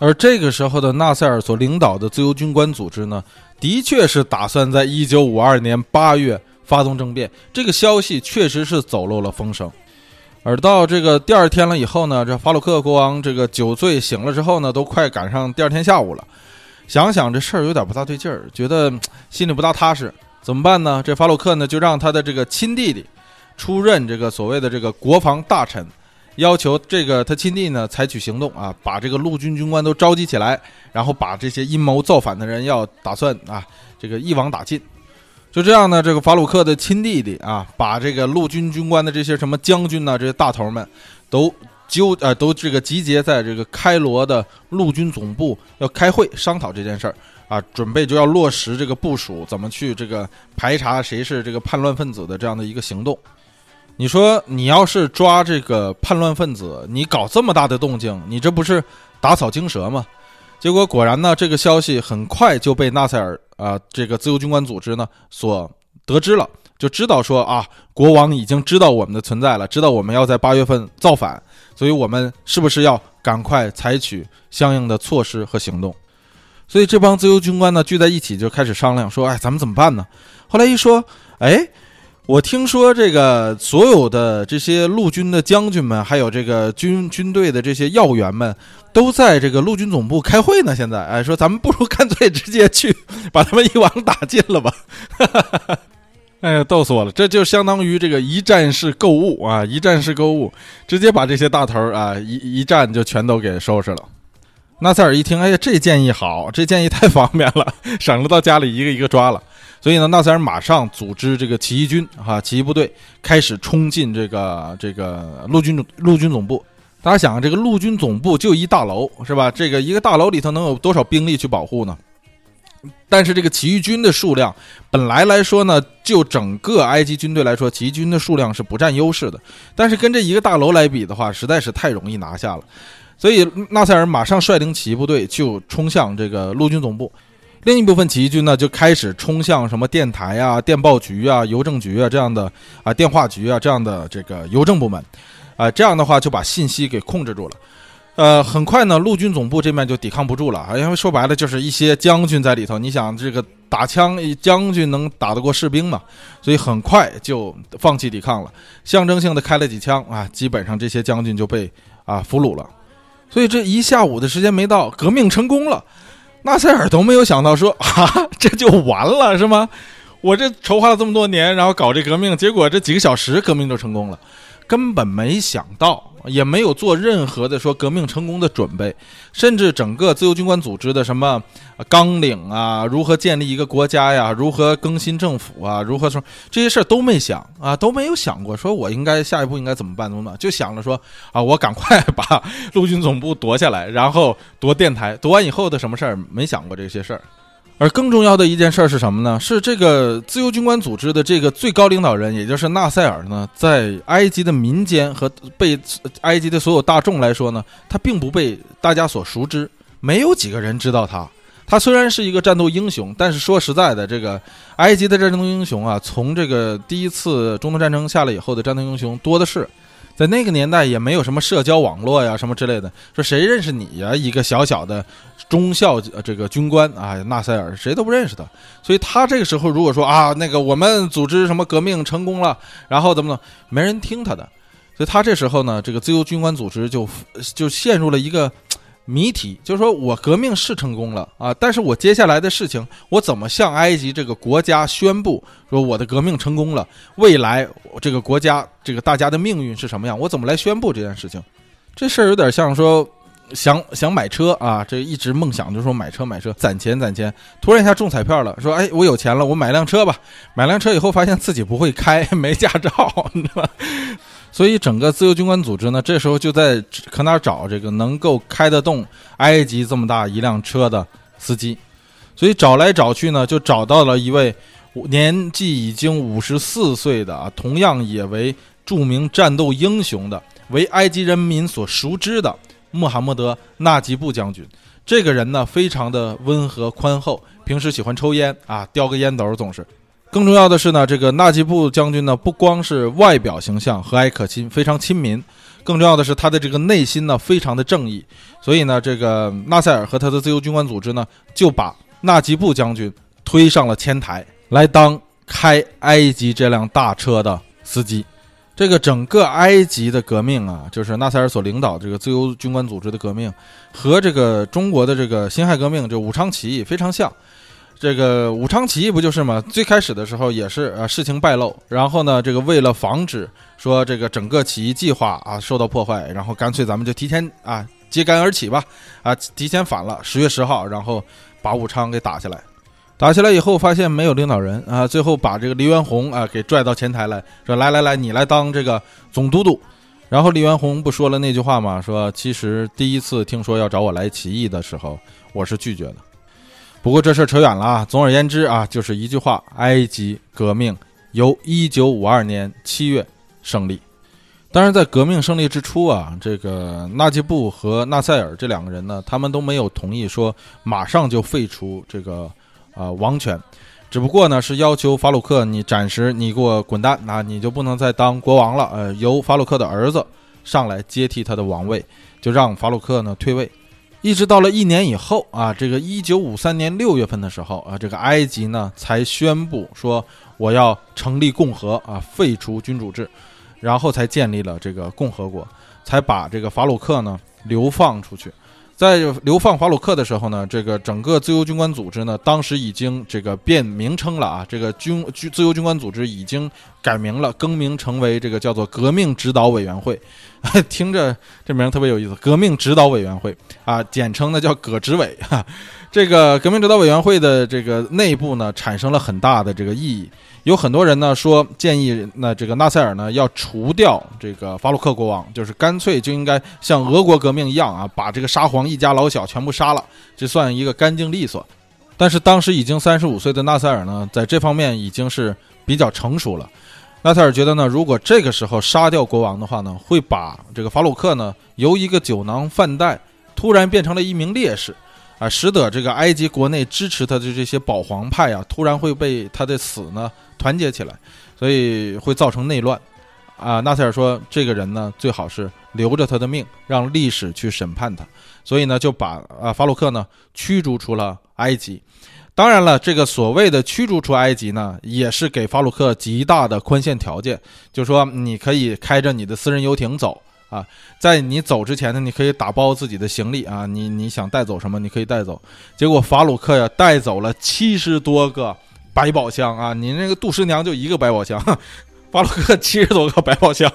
而这个时候的纳赛尔所领导的自由军官组织呢，的确是打算在一九五二年八月发动政变。这个消息确实是走漏了风声。而到这个第二天了以后呢，这法鲁克国王这个酒醉醒了之后呢，都快赶上第二天下午了。想想这事儿有点不大对劲儿，觉得心里不大踏实，怎么办呢？这法鲁克呢，就让他的这个亲弟弟出任这个所谓的这个国防大臣。要求这个他亲弟呢采取行动啊，把这个陆军军官都召集起来，然后把这些阴谋造反的人要打算啊，这个一网打尽。就这样呢，这个法鲁克的亲弟弟啊，把这个陆军军官的这些什么将军呢，这些大头们都纠呃都这个集结在这个开罗的陆军总部要开会商讨这件事儿啊，准备就要落实这个部署，怎么去这个排查谁是这个叛乱分子的这样的一个行动。你说你要是抓这个叛乱分子，你搞这么大的动静，你这不是打草惊蛇吗？结果果然呢，这个消息很快就被纳赛尔啊这个自由军官组织呢所得知了，就知道说啊，国王已经知道我们的存在了，知道我们要在八月份造反，所以我们是不是要赶快采取相应的措施和行动？所以这帮自由军官呢聚在一起就开始商量说，哎，咱们怎么办呢？后来一说，哎。我听说这个所有的这些陆军的将军们，还有这个军军队的这些要员们，都在这个陆军总部开会呢。现在，哎，说咱们不如干脆直接去把他们一网打尽了吧。哎呀，逗死我了！这就相当于这个一站式购物啊，一站式购物，直接把这些大头啊一一站就全都给收拾了。纳赛尔一听，哎呀，这建议好，这建议太方便了，省得到家里一个一个抓了。所以呢，纳赛尔马上组织这个起义军啊，起义部队开始冲进这个这个陆军陆军总部。大家想，这个陆军总部就一大楼是吧？这个一个大楼里头能有多少兵力去保护呢？但是这个起义军的数量本来来说呢，就整个埃及军队来说，起义军的数量是不占优势的。但是跟这一个大楼来比的话，实在是太容易拿下了。所以纳赛尔马上率领起义部队就冲向这个陆军总部，另一部分起义军呢就开始冲向什么电台啊、电报局啊、邮政局啊这样的啊、电话局啊这样的这个邮政部门，啊，这样的话就把信息给控制住了。呃，很快呢，陆军总部这面就抵抗不住了啊，因为说白了就是一些将军在里头，你想这个打枪，将军能打得过士兵吗？所以很快就放弃抵抗了，象征性的开了几枪啊，基本上这些将军就被啊俘虏了。所以这一下午的时间没到，革命成功了。纳塞尔都没有想到说 啊，这就完了是吗？我这筹划了这么多年，然后搞这革命，结果这几个小时革命就成功了，根本没想到。也没有做任何的说革命成功的准备，甚至整个自由军官组织的什么纲领啊，如何建立一个国家呀，如何更新政府啊，如何说这些事儿都没想啊，都没有想过，说我应该下一步应该怎么办怎么办，就想着说啊，我赶快把 陆军总部夺下来，然后夺电台，夺完以后的什么事儿，没想过这些事儿。而更重要的一件事儿是什么呢？是这个自由军官组织的这个最高领导人，也就是纳赛尔呢，在埃及的民间和被埃及的所有大众来说呢，他并不被大家所熟知，没有几个人知道他。他虽然是一个战斗英雄，但是说实在的，这个埃及的战争英雄啊，从这个第一次中东战争下来以后的战斗英雄多的是。在那个年代也没有什么社交网络呀，什么之类的。说谁认识你呀？一个小小的中校这个军官啊，纳赛尔谁都不认识他。所以他这个时候如果说啊，那个我们组织什么革命成功了，然后怎么怎么，没人听他的。所以他这时候呢，这个自由军官组织就就陷入了一个。谜题就是说，我革命是成功了啊，但是我接下来的事情，我怎么向埃及这个国家宣布说我的革命成功了？未来这个国家这个大家的命运是什么样？我怎么来宣布这件事情？这事儿有点像说想想买车啊，这一直梦想就是说买车买车，攒钱攒钱，突然一下中彩票了，说哎我有钱了，我买辆车吧。买辆车以后发现自己不会开，没驾照，你知道吧？所以，整个自由军官组织呢，这时候就在可哪找这个能够开得动埃及这么大一辆车的司机。所以找来找去呢，就找到了一位年纪已经五十四岁的啊，同样也为著名战斗英雄的，为埃及人民所熟知的穆罕默德·纳吉布将军。这个人呢，非常的温和宽厚，平时喜欢抽烟啊，叼个烟斗总是。更重要的是呢，这个纳吉布将军呢，不光是外表形象和蔼可亲，非常亲民，更重要的是他的这个内心呢，非常的正义。所以呢，这个纳赛尔和他的自由军官组织呢，就把纳吉布将军推上了前台，来当开埃及这辆大车的司机。这个整个埃及的革命啊，就是纳赛尔所领导这个自由军官组织的革命，和这个中国的这个辛亥革命，就武昌起义非常像。这个武昌起义不就是吗？最开始的时候也是呃，事情败露，然后呢，这个为了防止说这个整个起义计划啊受到破坏，然后干脆咱们就提前啊揭竿而起吧，啊提前反了，十月十号，然后把武昌给打下来。打下来以后发现没有领导人啊，最后把这个黎元洪啊给拽到前台来说：“来来来，你来当这个总督督。”然后黎元洪不说了那句话吗？说其实第一次听说要找我来起义的时候，我是拒绝的。不过这事儿扯远了啊。总而言之啊，就是一句话：埃及革命由一九五二年七月胜利。当然，在革命胜利之初啊，这个纳吉布和纳赛尔这两个人呢，他们都没有同意说马上就废除这个啊王权，只不过呢是要求法鲁克你暂时你给我滚蛋啊，你就不能再当国王了。呃，由法鲁克的儿子上来接替他的王位，就让法鲁克呢退位。一直到了一年以后啊，这个一九五三年六月份的时候啊，这个埃及呢才宣布说我要成立共和啊，废除君主制，然后才建立了这个共和国，才把这个法鲁克呢流放出去。在流放法鲁克的时候呢，这个整个自由军官组织呢，当时已经这个变名称了啊，这个军军自由军官组织已经改名了，更名成为这个叫做革命指导委员会，听着这名特别有意思，革命指导委员会啊，简称呢叫葛指委哈。这个革命指导委员会的这个内部呢，产生了很大的这个意义。有很多人呢说建议，那这个纳赛尔呢要除掉这个法鲁克国王，就是干脆就应该像俄国革命一样啊，把这个沙皇一家老小全部杀了，这算一个干净利索。但是当时已经三十五岁的纳赛尔呢，在这方面已经是比较成熟了。纳赛尔觉得呢，如果这个时候杀掉国王的话呢，会把这个法鲁克呢由一个酒囊饭袋突然变成了一名烈士。啊，使得这个埃及国内支持他的这些保皇派啊，突然会被他的死呢团结起来，所以会造成内乱。啊，纳赛尔说，这个人呢最好是留着他的命，让历史去审判他。所以呢，就把啊法鲁克呢驱逐出了埃及。当然了，这个所谓的驱逐出埃及呢，也是给法鲁克极大的宽限条件，就说你可以开着你的私人游艇走。啊，在你走之前呢，你可以打包自己的行李啊，你你想带走什么，你可以带走。结果法鲁克呀带走了七十多个百宝箱啊，你那个杜十娘就一个百宝箱，法鲁克七十多个百宝箱，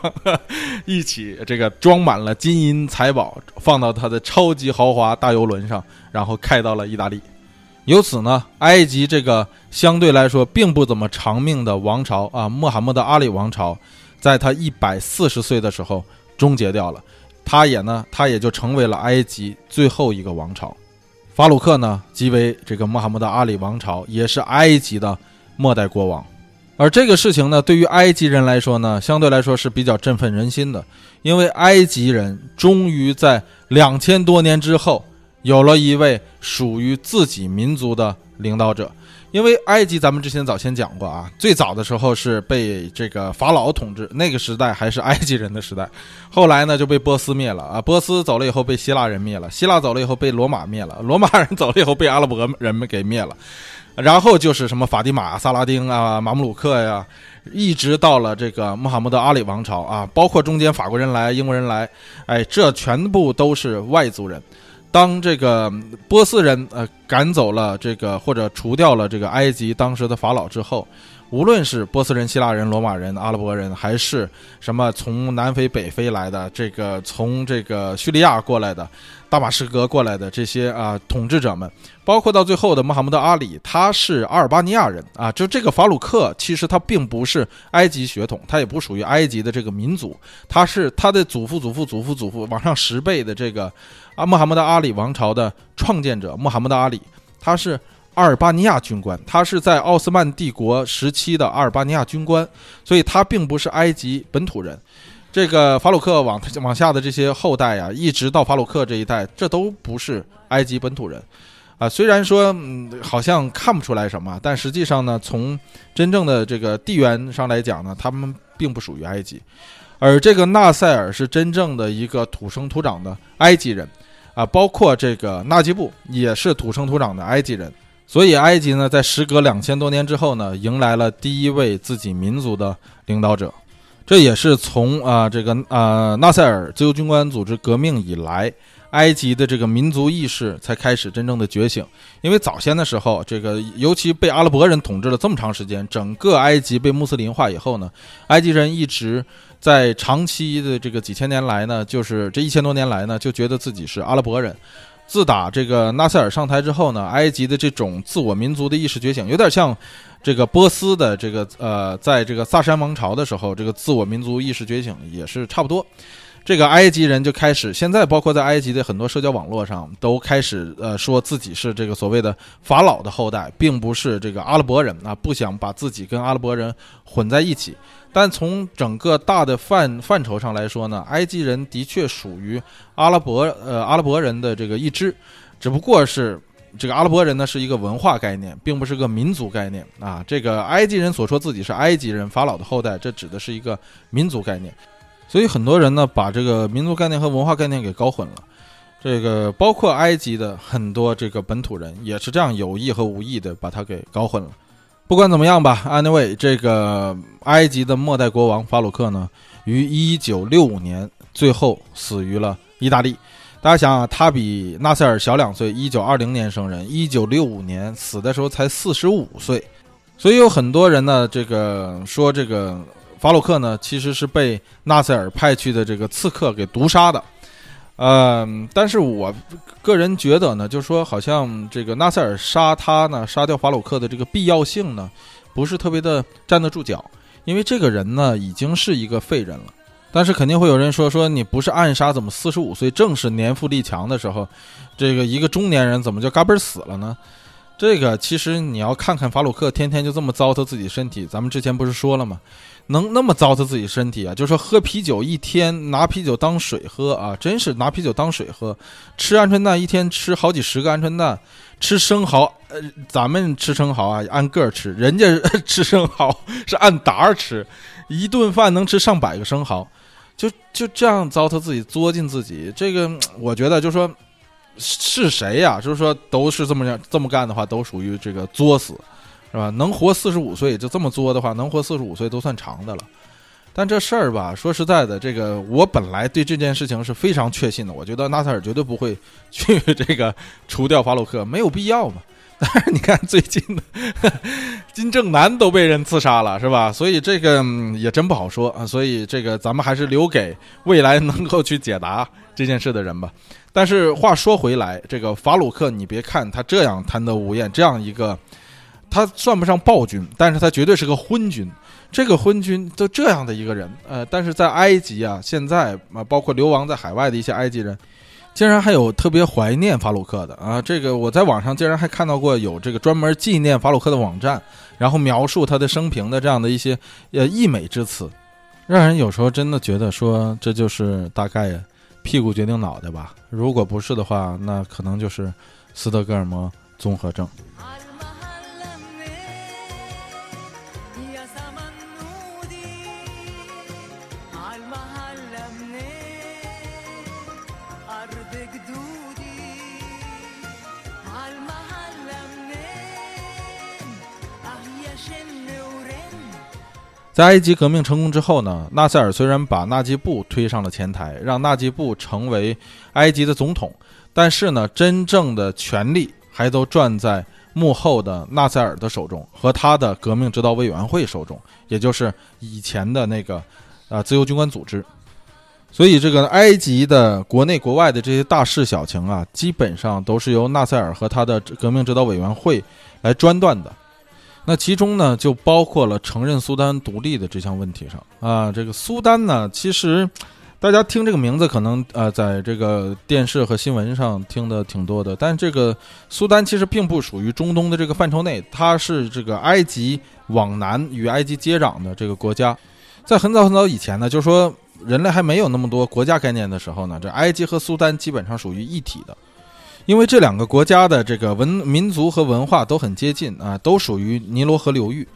一起这个装满了金银财宝，放到他的超级豪华大游轮上，然后开到了意大利。由此呢，埃及这个相对来说并不怎么长命的王朝啊，穆罕默德阿里王朝，在他一百四十岁的时候。终结掉了，他也呢，他也就成为了埃及最后一个王朝。法鲁克呢，即为这个穆罕默德阿里王朝，也是埃及的末代国王。而这个事情呢，对于埃及人来说呢，相对来说是比较振奋人心的，因为埃及人终于在两千多年之后，有了一位属于自己民族的领导者。因为埃及，咱们之前早先讲过啊，最早的时候是被这个法老统治，那个时代还是埃及人的时代。后来呢，就被波斯灭了啊，波斯走了以后被希腊人灭了，希腊走了以后被罗马灭了，罗马人走了以后被阿拉伯人们给灭了。然后就是什么法蒂玛、萨拉丁啊、马穆鲁克呀，一直到了这个穆罕默德阿里王朝啊，包括中间法国人来、英国人来，哎，这全部都是外族人。当这个波斯人呃赶走了这个或者除掉了这个埃及当时的法老之后，无论是波斯人、希腊人、罗马人、阿拉伯人，还是什么从南非、北非来的，这个从这个叙利亚过来的。大马士革过来的这些啊统治者们，包括到最后的穆罕默德阿里，他是阿尔巴尼亚人啊。就这个法鲁克，其实他并不是埃及血统，他也不属于埃及的这个民族，他是他的祖父祖父祖父祖父往上十辈的这个啊穆罕默德阿里王朝的创建者穆罕默德阿里，他是阿尔巴尼亚军官，他是在奥斯曼帝国时期的阿尔巴尼亚军官，所以他并不是埃及本土人。这个法鲁克往往下的这些后代呀，一直到法鲁克这一代，这都不是埃及本土人，啊，虽然说嗯好像看不出来什么，但实际上呢，从真正的这个地缘上来讲呢，他们并不属于埃及，而这个纳赛尔是真正的一个土生土长的埃及人，啊，包括这个纳吉布也是土生土长的埃及人，所以埃及呢，在时隔两千多年之后呢，迎来了第一位自己民族的领导者。这也是从啊这个啊纳赛尔自由军官组织革命以来，埃及的这个民族意识才开始真正的觉醒。因为早先的时候，这个尤其被阿拉伯人统治了这么长时间，整个埃及被穆斯林化以后呢，埃及人一直在长期的这个几千年来呢，就是这一千多年来呢，就觉得自己是阿拉伯人。自打这个纳赛尔上台之后呢，埃及的这种自我民族的意识觉醒，有点像。这个波斯的这个呃，在这个萨珊王朝的时候，这个自我民族意识觉醒也是差不多。这个埃及人就开始，现在包括在埃及的很多社交网络上，都开始呃说自己是这个所谓的法老的后代，并不是这个阿拉伯人啊，不想把自己跟阿拉伯人混在一起。但从整个大的范范畴上来说呢，埃及人的确属于阿拉伯呃阿拉伯人的这个一支，只不过是。这个阿拉伯人呢是一个文化概念，并不是个民族概念啊。这个埃及人所说自己是埃及人法老的后代，这指的是一个民族概念。所以很多人呢把这个民族概念和文化概念给搞混了。这个包括埃及的很多这个本土人也是这样有意和无意的把它给搞混了。不管怎么样吧，anyway，这个埃及的末代国王法鲁克呢，于一九六五年最后死于了意大利。大家想啊，他比纳赛尔小两岁，一九二零年生人，一九六五年死的时候才四十五岁，所以有很多人呢，这个说这个法鲁克呢，其实是被纳赛尔派去的这个刺客给毒杀的。嗯，但是我个人觉得呢，就是说，好像这个纳赛尔杀他呢，杀掉法鲁克的这个必要性呢，不是特别的站得住脚，因为这个人呢，已经是一个废人了。但是肯定会有人说说你不是暗杀，怎么四十五岁正是年富力强的时候，这个一个中年人怎么就嘎嘣死了呢？这个其实你要看看法鲁克天天就这么糟蹋自己身体，咱们之前不是说了吗？能那么糟蹋自己身体啊？就说喝啤酒一天拿啤酒当水喝啊，真是拿啤酒当水喝。吃鹌鹑蛋一天吃好几十个鹌鹑蛋，吃生蚝呃，咱们吃生蚝啊按个儿吃，人家吃生蚝是按打吃，一顿饭能吃上百个生蚝。就就这样糟蹋自己，作践自己，这个我觉得就说是谁呀？就是说都是这么样这么干的话，都属于这个作死，是吧？能活四十五岁就这么作的话，能活四十五岁都算长的了。但这事儿吧，说实在的，这个我本来对这件事情是非常确信的，我觉得纳赛尔绝对不会去 这个除掉法鲁克，没有必要嘛。但是你看最近的金正男都被人刺杀了，是吧？所以这个也真不好说啊。所以这个咱们还是留给未来能够去解答这件事的人吧。但是话说回来，这个法鲁克，你别看他这样贪得无厌，这样一个他算不上暴君，但是他绝对是个昏君。这个昏君就这样的一个人，呃，但是在埃及啊，现在啊，包括流亡在海外的一些埃及人。竟然还有特别怀念法鲁克的啊！这个我在网上竟然还看到过有这个专门纪念法鲁克的网站，然后描述他的生平的这样的一些呃溢美之词，让人有时候真的觉得说这就是大概屁股决定脑袋吧。如果不是的话，那可能就是斯德哥尔摩综合症。在埃及革命成功之后呢，纳赛尔虽然把纳吉布推上了前台，让纳吉布成为埃及的总统，但是呢，真正的权力还都攥在幕后的纳赛尔的手中和他的革命指导委员会手中，也就是以前的那个呃自由军官组织。所以，这个埃及的国内国外的这些大事小情啊，基本上都是由纳赛尔和他的革命指导委员会来专断的。那其中呢，就包括了承认苏丹独立的这项问题上啊。这个苏丹呢，其实大家听这个名字，可能呃，在这个电视和新闻上听的挺多的。但这个苏丹其实并不属于中东的这个范畴内，它是这个埃及往南与埃及接壤的这个国家。在很早很早以前呢，就是说人类还没有那么多国家概念的时候呢，这埃及和苏丹基本上属于一体的。因为这两个国家的这个文民族和文化都很接近啊，都属于尼罗河流域，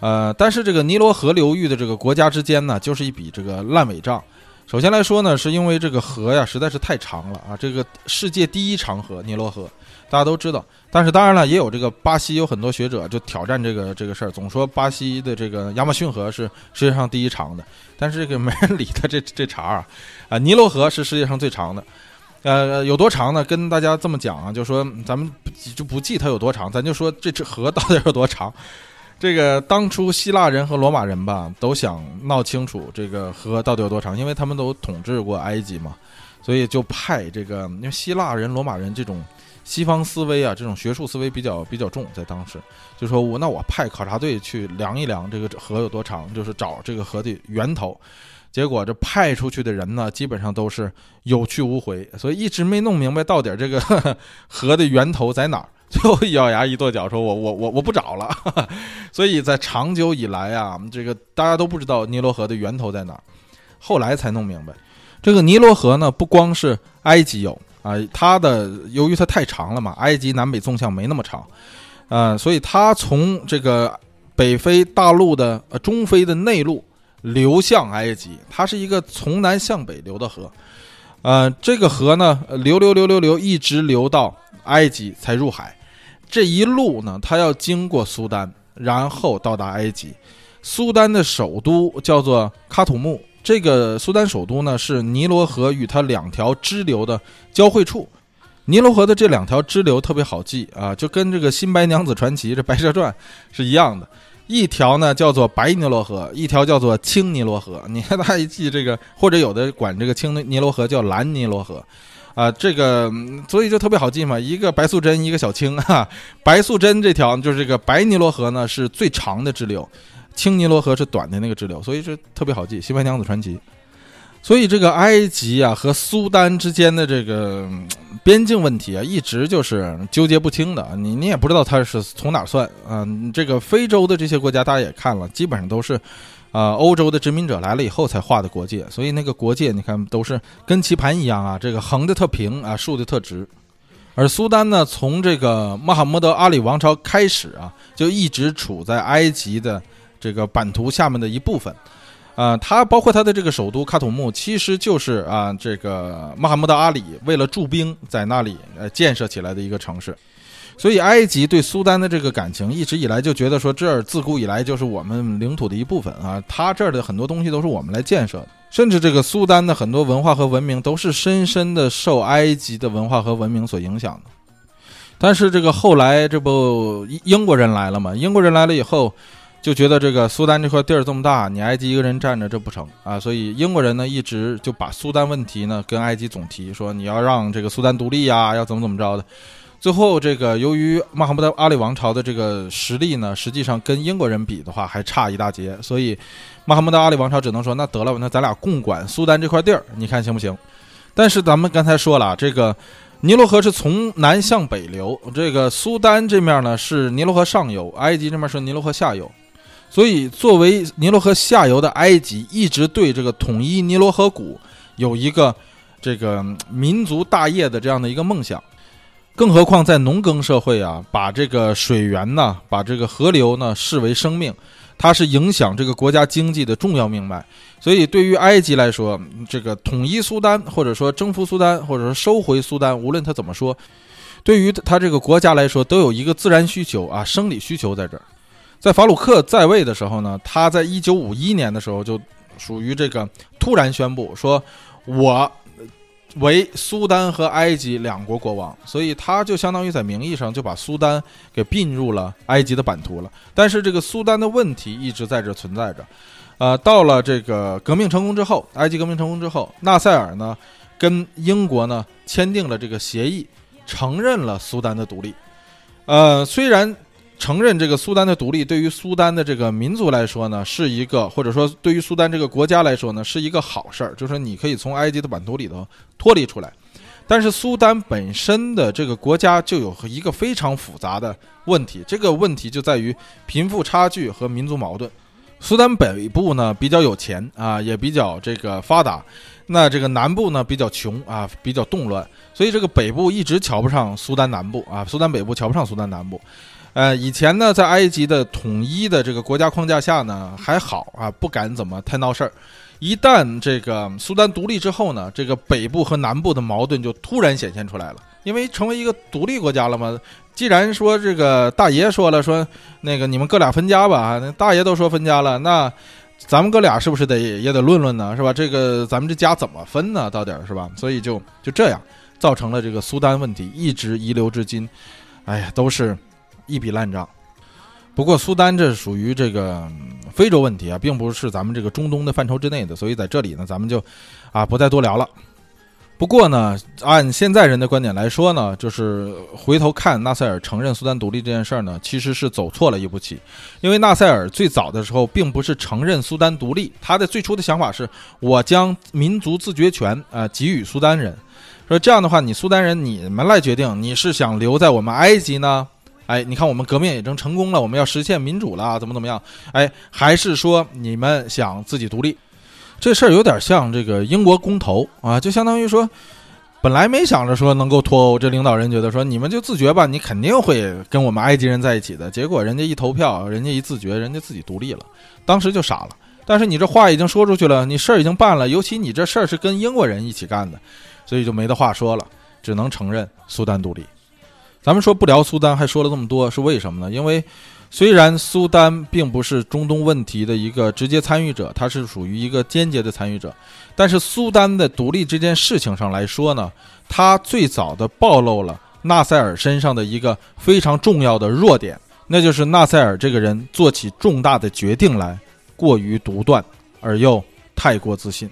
呃，但是这个尼罗河流域的这个国家之间呢，就是一笔这个烂尾账。首先来说呢，是因为这个河呀实在是太长了啊，这个世界第一长河尼罗河，大家都知道。但是当然了，也有这个巴西有很多学者就挑战这个这个事儿，总说巴西的这个亚马逊河是世界上第一长的，但是这个没人理他这这茬啊，啊，尼罗河是世界上最长的。呃，有多长呢？跟大家这么讲啊，就说咱们就不记它有多长，咱就说这这河到底有多长。这个当初希腊人和罗马人吧，都想闹清楚这个河到底有多长，因为他们都统治过埃及嘛，所以就派这个，因为希腊人、罗马人这种西方思维啊，这种学术思维比较比较重，在当时就说我那我派考察队去量一量这个河有多长，就是找这个河的源头。结果这派出去的人呢，基本上都是有去无回，所以一直没弄明白到底这个呵 呵河的源头在哪儿。最后咬牙一跺脚，说我我我我不找了。所以在长久以来啊，这个大家都不知道尼罗河的源头在哪儿，后来才弄明白。这个尼罗河呢，不光是埃及有啊，它的由于它太长了嘛，埃及南北纵向没那么长，呃，所以它从这个北非大陆的呃中非的内陆。流向埃及，它是一个从南向北流的河，呃，这个河呢，流流流流流，一直流到埃及才入海。这一路呢，它要经过苏丹，然后到达埃及。苏丹的首都叫做喀土穆，这个苏丹首都呢是尼罗河与它两条支流的交汇处。尼罗河的这两条支流特别好记啊，就跟这个《新白娘子传奇》这《白蛇传》是一样的。一条呢叫做白尼罗河，一条叫做青尼罗河。你看大家记这个，或者有的管这个青尼罗河叫蓝尼罗河，啊，这个所以就特别好记嘛。一个白素贞，一个小青哈。白素贞这条就是这个白尼罗河呢是最长的支流，青尼罗河是短的那个支流，所以是特别好记《新白娘子传奇》。所以这个埃及啊和苏丹之间的这个边境问题啊，一直就是纠结不清的。你你也不知道它是从哪算啊？这个非洲的这些国家大家也看了，基本上都是，啊，欧洲的殖民者来了以后才画的国界。所以那个国界你看都是跟棋盘一样啊，这个横的特平啊，竖的特直。而苏丹呢，从这个穆罕默德阿里王朝开始啊，就一直处在埃及的这个版图下面的一部分。啊，它包括它的这个首都喀土穆，其实就是啊，这个穆罕默德阿里为了驻兵在那里呃建设起来的一个城市，所以埃及对苏丹的这个感情一直以来就觉得说这儿自古以来就是我们领土的一部分啊，它这儿的很多东西都是我们来建设的，甚至这个苏丹的很多文化和文明都是深深的受埃及的文化和文明所影响的。但是这个后来这不英国人来了嘛？英国人来了以后。就觉得这个苏丹这块地儿这么大，你埃及一个人占着这不成啊，所以英国人呢一直就把苏丹问题呢跟埃及总提，说你要让这个苏丹独立呀，要怎么怎么着的。最后这个由于穆罕默德阿里王朝的这个实力呢，实际上跟英国人比的话还差一大截，所以穆罕默德阿里王朝只能说那得了，那咱俩共管苏丹这块地儿，你看行不行？但是咱们刚才说了，这个尼罗河是从南向北流，这个苏丹这面呢是尼罗河上游，埃及这面是尼罗河下游。所以，作为尼罗河下游的埃及，一直对这个统一尼罗河谷有一个这个民族大业的这样的一个梦想。更何况在农耕社会啊，把这个水源呢，把这个河流呢视为生命，它是影响这个国家经济的重要命脉。所以，对于埃及来说，这个统一苏丹，或者说征服苏丹，或者说收回苏丹，无论他怎么说，对于他这个国家来说，都有一个自然需求啊，生理需求在这儿。在法鲁克在位的时候呢，他在一九五一年的时候就属于这个突然宣布说，我为苏丹和埃及两国国王，所以他就相当于在名义上就把苏丹给并入了埃及的版图了。但是这个苏丹的问题一直在这存在着。呃，到了这个革命成功之后，埃及革命成功之后，纳赛尔呢跟英国呢签订了这个协议，承认了苏丹的独立。呃，虽然。承认这个苏丹的独立，对于苏丹的这个民族来说呢，是一个或者说对于苏丹这个国家来说呢，是一个好事儿，就是你可以从埃及的版图里头脱离出来。但是苏丹本身的这个国家就有一个非常复杂的问题，这个问题就在于贫富差距和民族矛盾。苏丹北部呢比较有钱啊，也比较这个发达，那这个南部呢比较穷啊，比较动乱，所以这个北部一直瞧不上苏丹南部啊，苏丹北部瞧不上苏丹南部。呃，以前呢，在埃及的统一的这个国家框架下呢，还好啊，不敢怎么太闹事儿。一旦这个苏丹独立之后呢，这个北部和南部的矛盾就突然显现出来了。因为成为一个独立国家了嘛，既然说这个大爷说了，说那个你们哥俩分家吧，那大爷都说分家了，那咱们哥俩是不是得也得论论呢？是吧？这个咱们这家怎么分呢？到底是吧？所以就就这样，造成了这个苏丹问题一直遗留至今。哎呀，都是。一笔烂账，不过苏丹这属于这个非洲问题啊，并不是咱们这个中东的范畴之内的，所以在这里呢，咱们就啊不再多聊了。不过呢，按现在人的观点来说呢，就是回头看纳赛尔承认苏丹独立这件事儿呢，其实是走错了一步棋，因为纳赛尔最早的时候并不是承认苏丹独立，他的最初的想法是我将民族自决权啊给予苏丹人，说这样的话，你苏丹人你们来决定，你是想留在我们埃及呢？哎，你看我们革命已经成功了，我们要实现民主了，怎么怎么样？哎，还是说你们想自己独立？这事儿有点像这个英国公投啊，就相当于说，本来没想着说能够脱欧，这领导人觉得说你们就自觉吧，你肯定会跟我们埃及人在一起的。结果人家一投票，人家一自觉，人家自己独立了，当时就傻了。但是你这话已经说出去了，你事儿已经办了，尤其你这事儿是跟英国人一起干的，所以就没得话说了，只能承认苏丹独立。咱们说不聊苏丹，还说了这么多，是为什么呢？因为虽然苏丹并不是中东问题的一个直接参与者，他是属于一个间接的参与者，但是苏丹的独立这件事情上来说呢，他最早的暴露了纳赛尔身上的一个非常重要的弱点，那就是纳赛尔这个人做起重大的决定来过于独断，而又太过自信。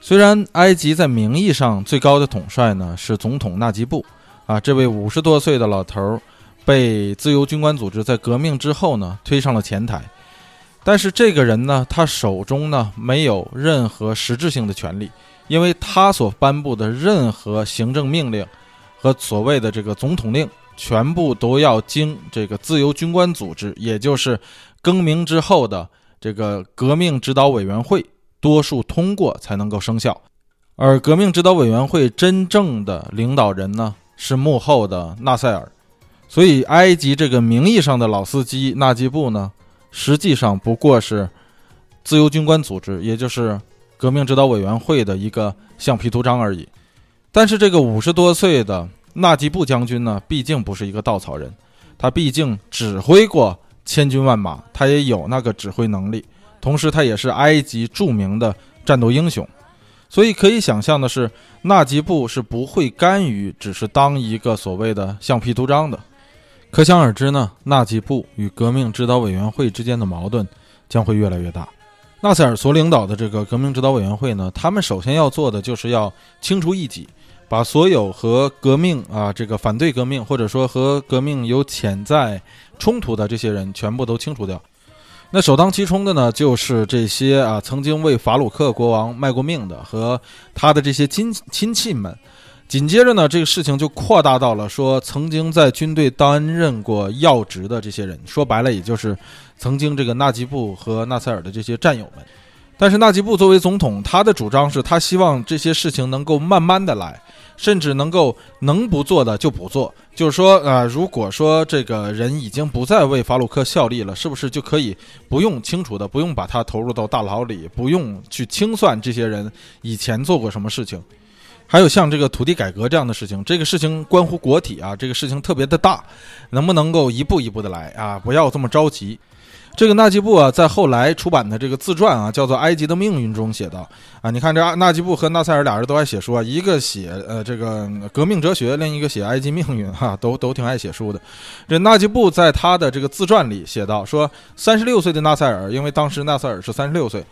虽然埃及在名义上最高的统帅呢是总统纳吉布，啊，这位五十多岁的老头儿。被自由军官组织在革命之后呢推上了前台，但是这个人呢，他手中呢没有任何实质性的权利，因为他所颁布的任何行政命令和所谓的这个总统令，全部都要经这个自由军官组织，也就是更名之后的这个革命指导委员会多数通过才能够生效。而革命指导委员会真正的领导人呢，是幕后的纳赛尔。所以，埃及这个名义上的老司机纳吉布呢，实际上不过是自由军官组织，也就是革命指导委员会的一个橡皮图章而已。但是，这个五十多岁的纳吉布将军呢，毕竟不是一个稻草人，他毕竟指挥过千军万马，他也有那个指挥能力，同时他也是埃及著名的战斗英雄。所以，可以想象的是，纳吉布是不会甘于只是当一个所谓的橡皮图章的。可想而知呢，纳吉布与革命指导委员会之间的矛盾将会越来越大。纳赛尔所领导的这个革命指导委员会呢，他们首先要做的就是要清除异己，把所有和革命啊这个反对革命或者说和革命有潜在冲突的这些人全部都清除掉。那首当其冲的呢，就是这些啊曾经为法鲁克国王卖过命的和他的这些亲亲戚们。紧接着呢，这个事情就扩大到了说曾经在军队担任过要职的这些人，说白了也就是曾经这个纳吉布和纳赛尔的这些战友们。但是纳吉布作为总统，他的主张是他希望这些事情能够慢慢的来，甚至能够能不做的就不做。就是说，呃，如果说这个人已经不再为法鲁克效力了，是不是就可以不用清楚的，不用把他投入到大牢里，不用去清算这些人以前做过什么事情？还有像这个土地改革这样的事情，这个事情关乎国体啊，这个事情特别的大，能不能够一步一步的来啊？不要这么着急。这个纳吉布啊，在后来出版的这个自传啊，叫做《埃及的命运》中写道啊，你看这纳吉布和纳赛尔俩人都爱写书啊，一个写呃这个革命哲学，另一个写埃及命运哈，都都挺爱写书的。这纳吉布在他的这个自传里写道说，三十六岁的纳赛尔，因为当时纳赛尔是三十六岁。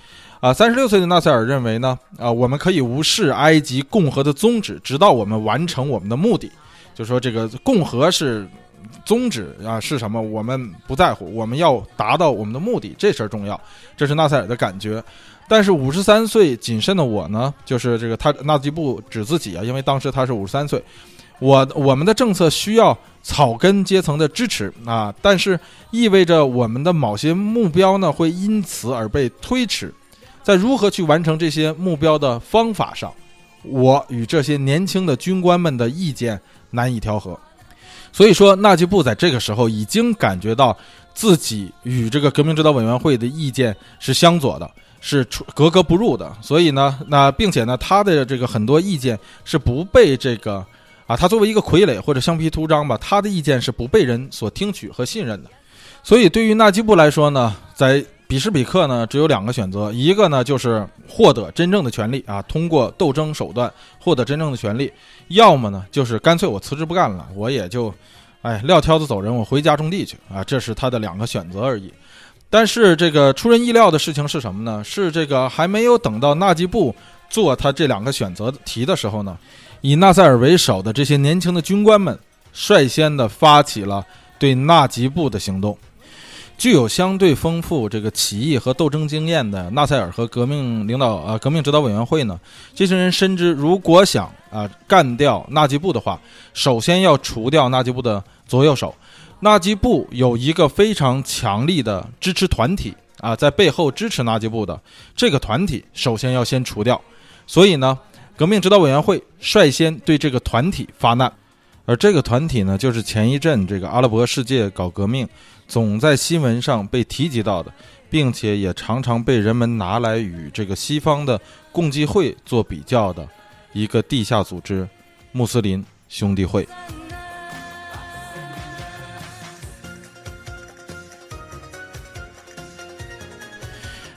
啊，三十六岁的纳赛尔认为呢，啊，我们可以无视埃及共和的宗旨，直到我们完成我们的目的。就说这个共和是宗旨啊，是什么？我们不在乎，我们要达到我们的目的，这事儿重要。这是纳赛尔的感觉。但是五十三岁谨慎的我呢，就是这个他纳吉布指自己啊，因为当时他是五十三岁。我我们的政策需要草根阶层的支持啊，但是意味着我们的某些目标呢，会因此而被推迟。在如何去完成这些目标的方法上，我与这些年轻的军官们的意见难以调和。所以说，纳吉布在这个时候已经感觉到自己与这个革命指导委员会的意见是相左的，是格格不入的。所以呢，那并且呢，他的这个很多意见是不被这个啊，他作为一个傀儡或者橡皮图章吧，他的意见是不被人所听取和信任的。所以，对于纳吉布来说呢，在彼时彼刻呢，只有两个选择，一个呢就是获得真正的权利啊，通过斗争手段获得真正的权利；要么呢就是干脆我辞职不干了，我也就，哎撂挑子走人，我回家种地去啊，这是他的两个选择而已。但是这个出人意料的事情是什么呢？是这个还没有等到纳吉布做他这两个选择题的时候呢，以纳赛尔为首的这些年轻的军官们率先的发起了对纳吉布的行动。具有相对丰富这个起义和斗争经验的纳赛尔和革命领导啊，革命指导委员会呢，这些人深知，如果想啊干掉纳吉布的话，首先要除掉纳吉布的左右手。纳吉布有一个非常强力的支持团体啊，在背后支持纳吉布的这个团体，首先要先除掉。所以呢，革命指导委员会率先对这个团体发难，而这个团体呢，就是前一阵这个阿拉伯世界搞革命。总在新闻上被提及到的并且也常常被人们拿来与这个西方的共济会做比较的一个地下组织穆斯林兄弟会。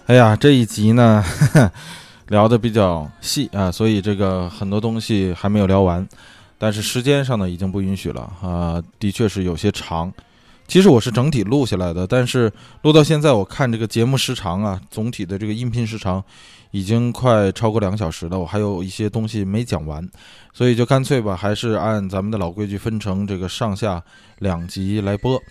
哎呀这一集呢哈哈 聊的比较细啊所以这个很多东西还没有聊完但是时间上呢已经不允许了啊的确是有些长。其实我是整体录下来的，但是录到现在，我看这个节目时长啊，总体的这个音频时长已经快超过两个小时了，我还有一些东西没讲完，所以就干脆吧，还是按咱们的老规矩分成这个上下两集来播。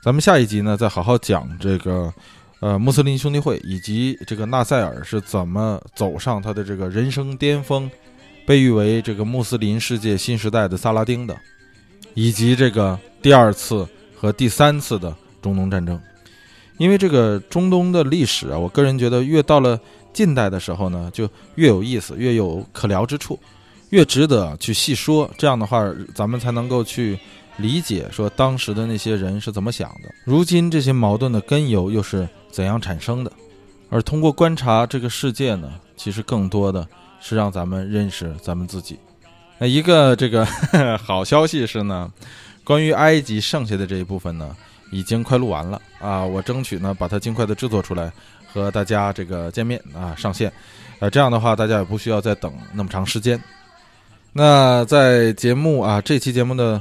咱们下一集呢，再好好讲这个，呃，穆斯林兄弟会以及这个纳赛尔是怎么走上他的这个人生巅峰，被誉为这个穆斯林世界新时代的萨拉丁的，以及这个第二次。和第三次的中东战争，因为这个中东的历史啊，我个人觉得越到了近代的时候呢，就越有意思，越有可聊之处，越值得去细说。这样的话，咱们才能够去理解说当时的那些人是怎么想的，如今这些矛盾的根由又是怎样产生的。而通过观察这个世界呢，其实更多的是让咱们认识咱们自己。那一个这个 好消息是呢。关于埃及剩下的这一部分呢，已经快录完了啊！我争取呢把它尽快的制作出来，和大家这个见面啊上线，呃这样的话大家也不需要再等那么长时间。那在节目啊这期节目的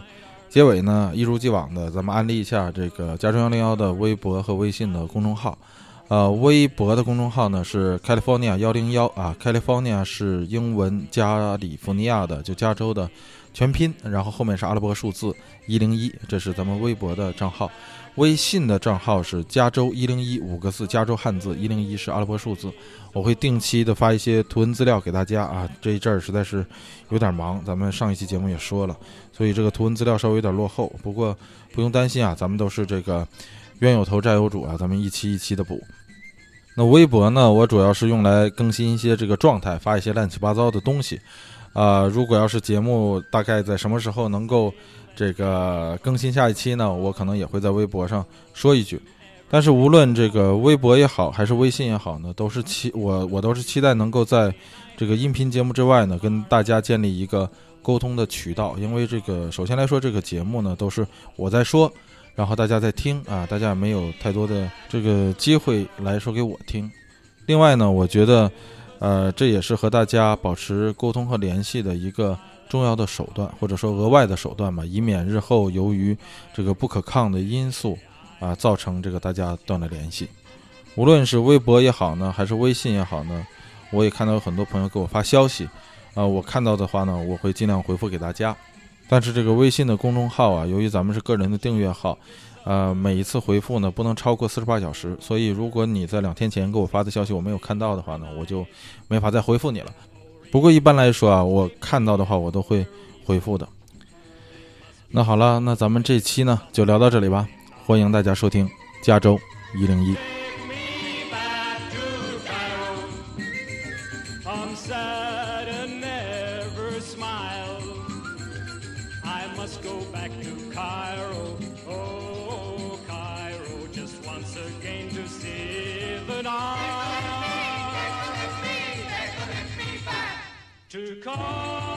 结尾呢，一如既往的咱们安利一下这个加州幺零幺的微博和微信的公众号。呃，微博的公众号呢是 California 幺零幺啊，California 是英文加利福尼亚的，就加州的。全拼，然后后面是阿拉伯数字一零一，这是咱们微博的账号。微信的账号是加州一零一五个字，加州汉字一零一是阿拉伯数字。我会定期的发一些图文资料给大家啊。这一阵儿实在是有点忙，咱们上一期节目也说了，所以这个图文资料稍微有点落后。不过不用担心啊，咱们都是这个冤有头债有主啊，咱们一期一期的补。那微博呢，我主要是用来更新一些这个状态，发一些乱七八糟的东西。啊，如果要是节目大概在什么时候能够这个更新下一期呢？我可能也会在微博上说一句。但是无论这个微博也好，还是微信也好呢，都是期我我都是期待能够在这个音频节目之外呢，跟大家建立一个沟通的渠道。因为这个首先来说，这个节目呢都是我在说，然后大家在听啊，大家也没有太多的这个机会来说给我听。另外呢，我觉得。呃，这也是和大家保持沟通和联系的一个重要的手段，或者说额外的手段吧，以免日后由于这个不可抗的因素啊，造成这个大家断了联系。无论是微博也好呢，还是微信也好呢，我也看到有很多朋友给我发消息，啊，我看到的话呢，我会尽量回复给大家。但是这个微信的公众号啊，由于咱们是个人的订阅号。呃，每一次回复呢不能超过四十八小时，所以如果你在两天前给我发的消息我没有看到的话呢，我就没法再回复你了。不过一般来说啊，我看到的话我都会回复的。那好了，那咱们这期呢就聊到这里吧，欢迎大家收听加州一零一。To call.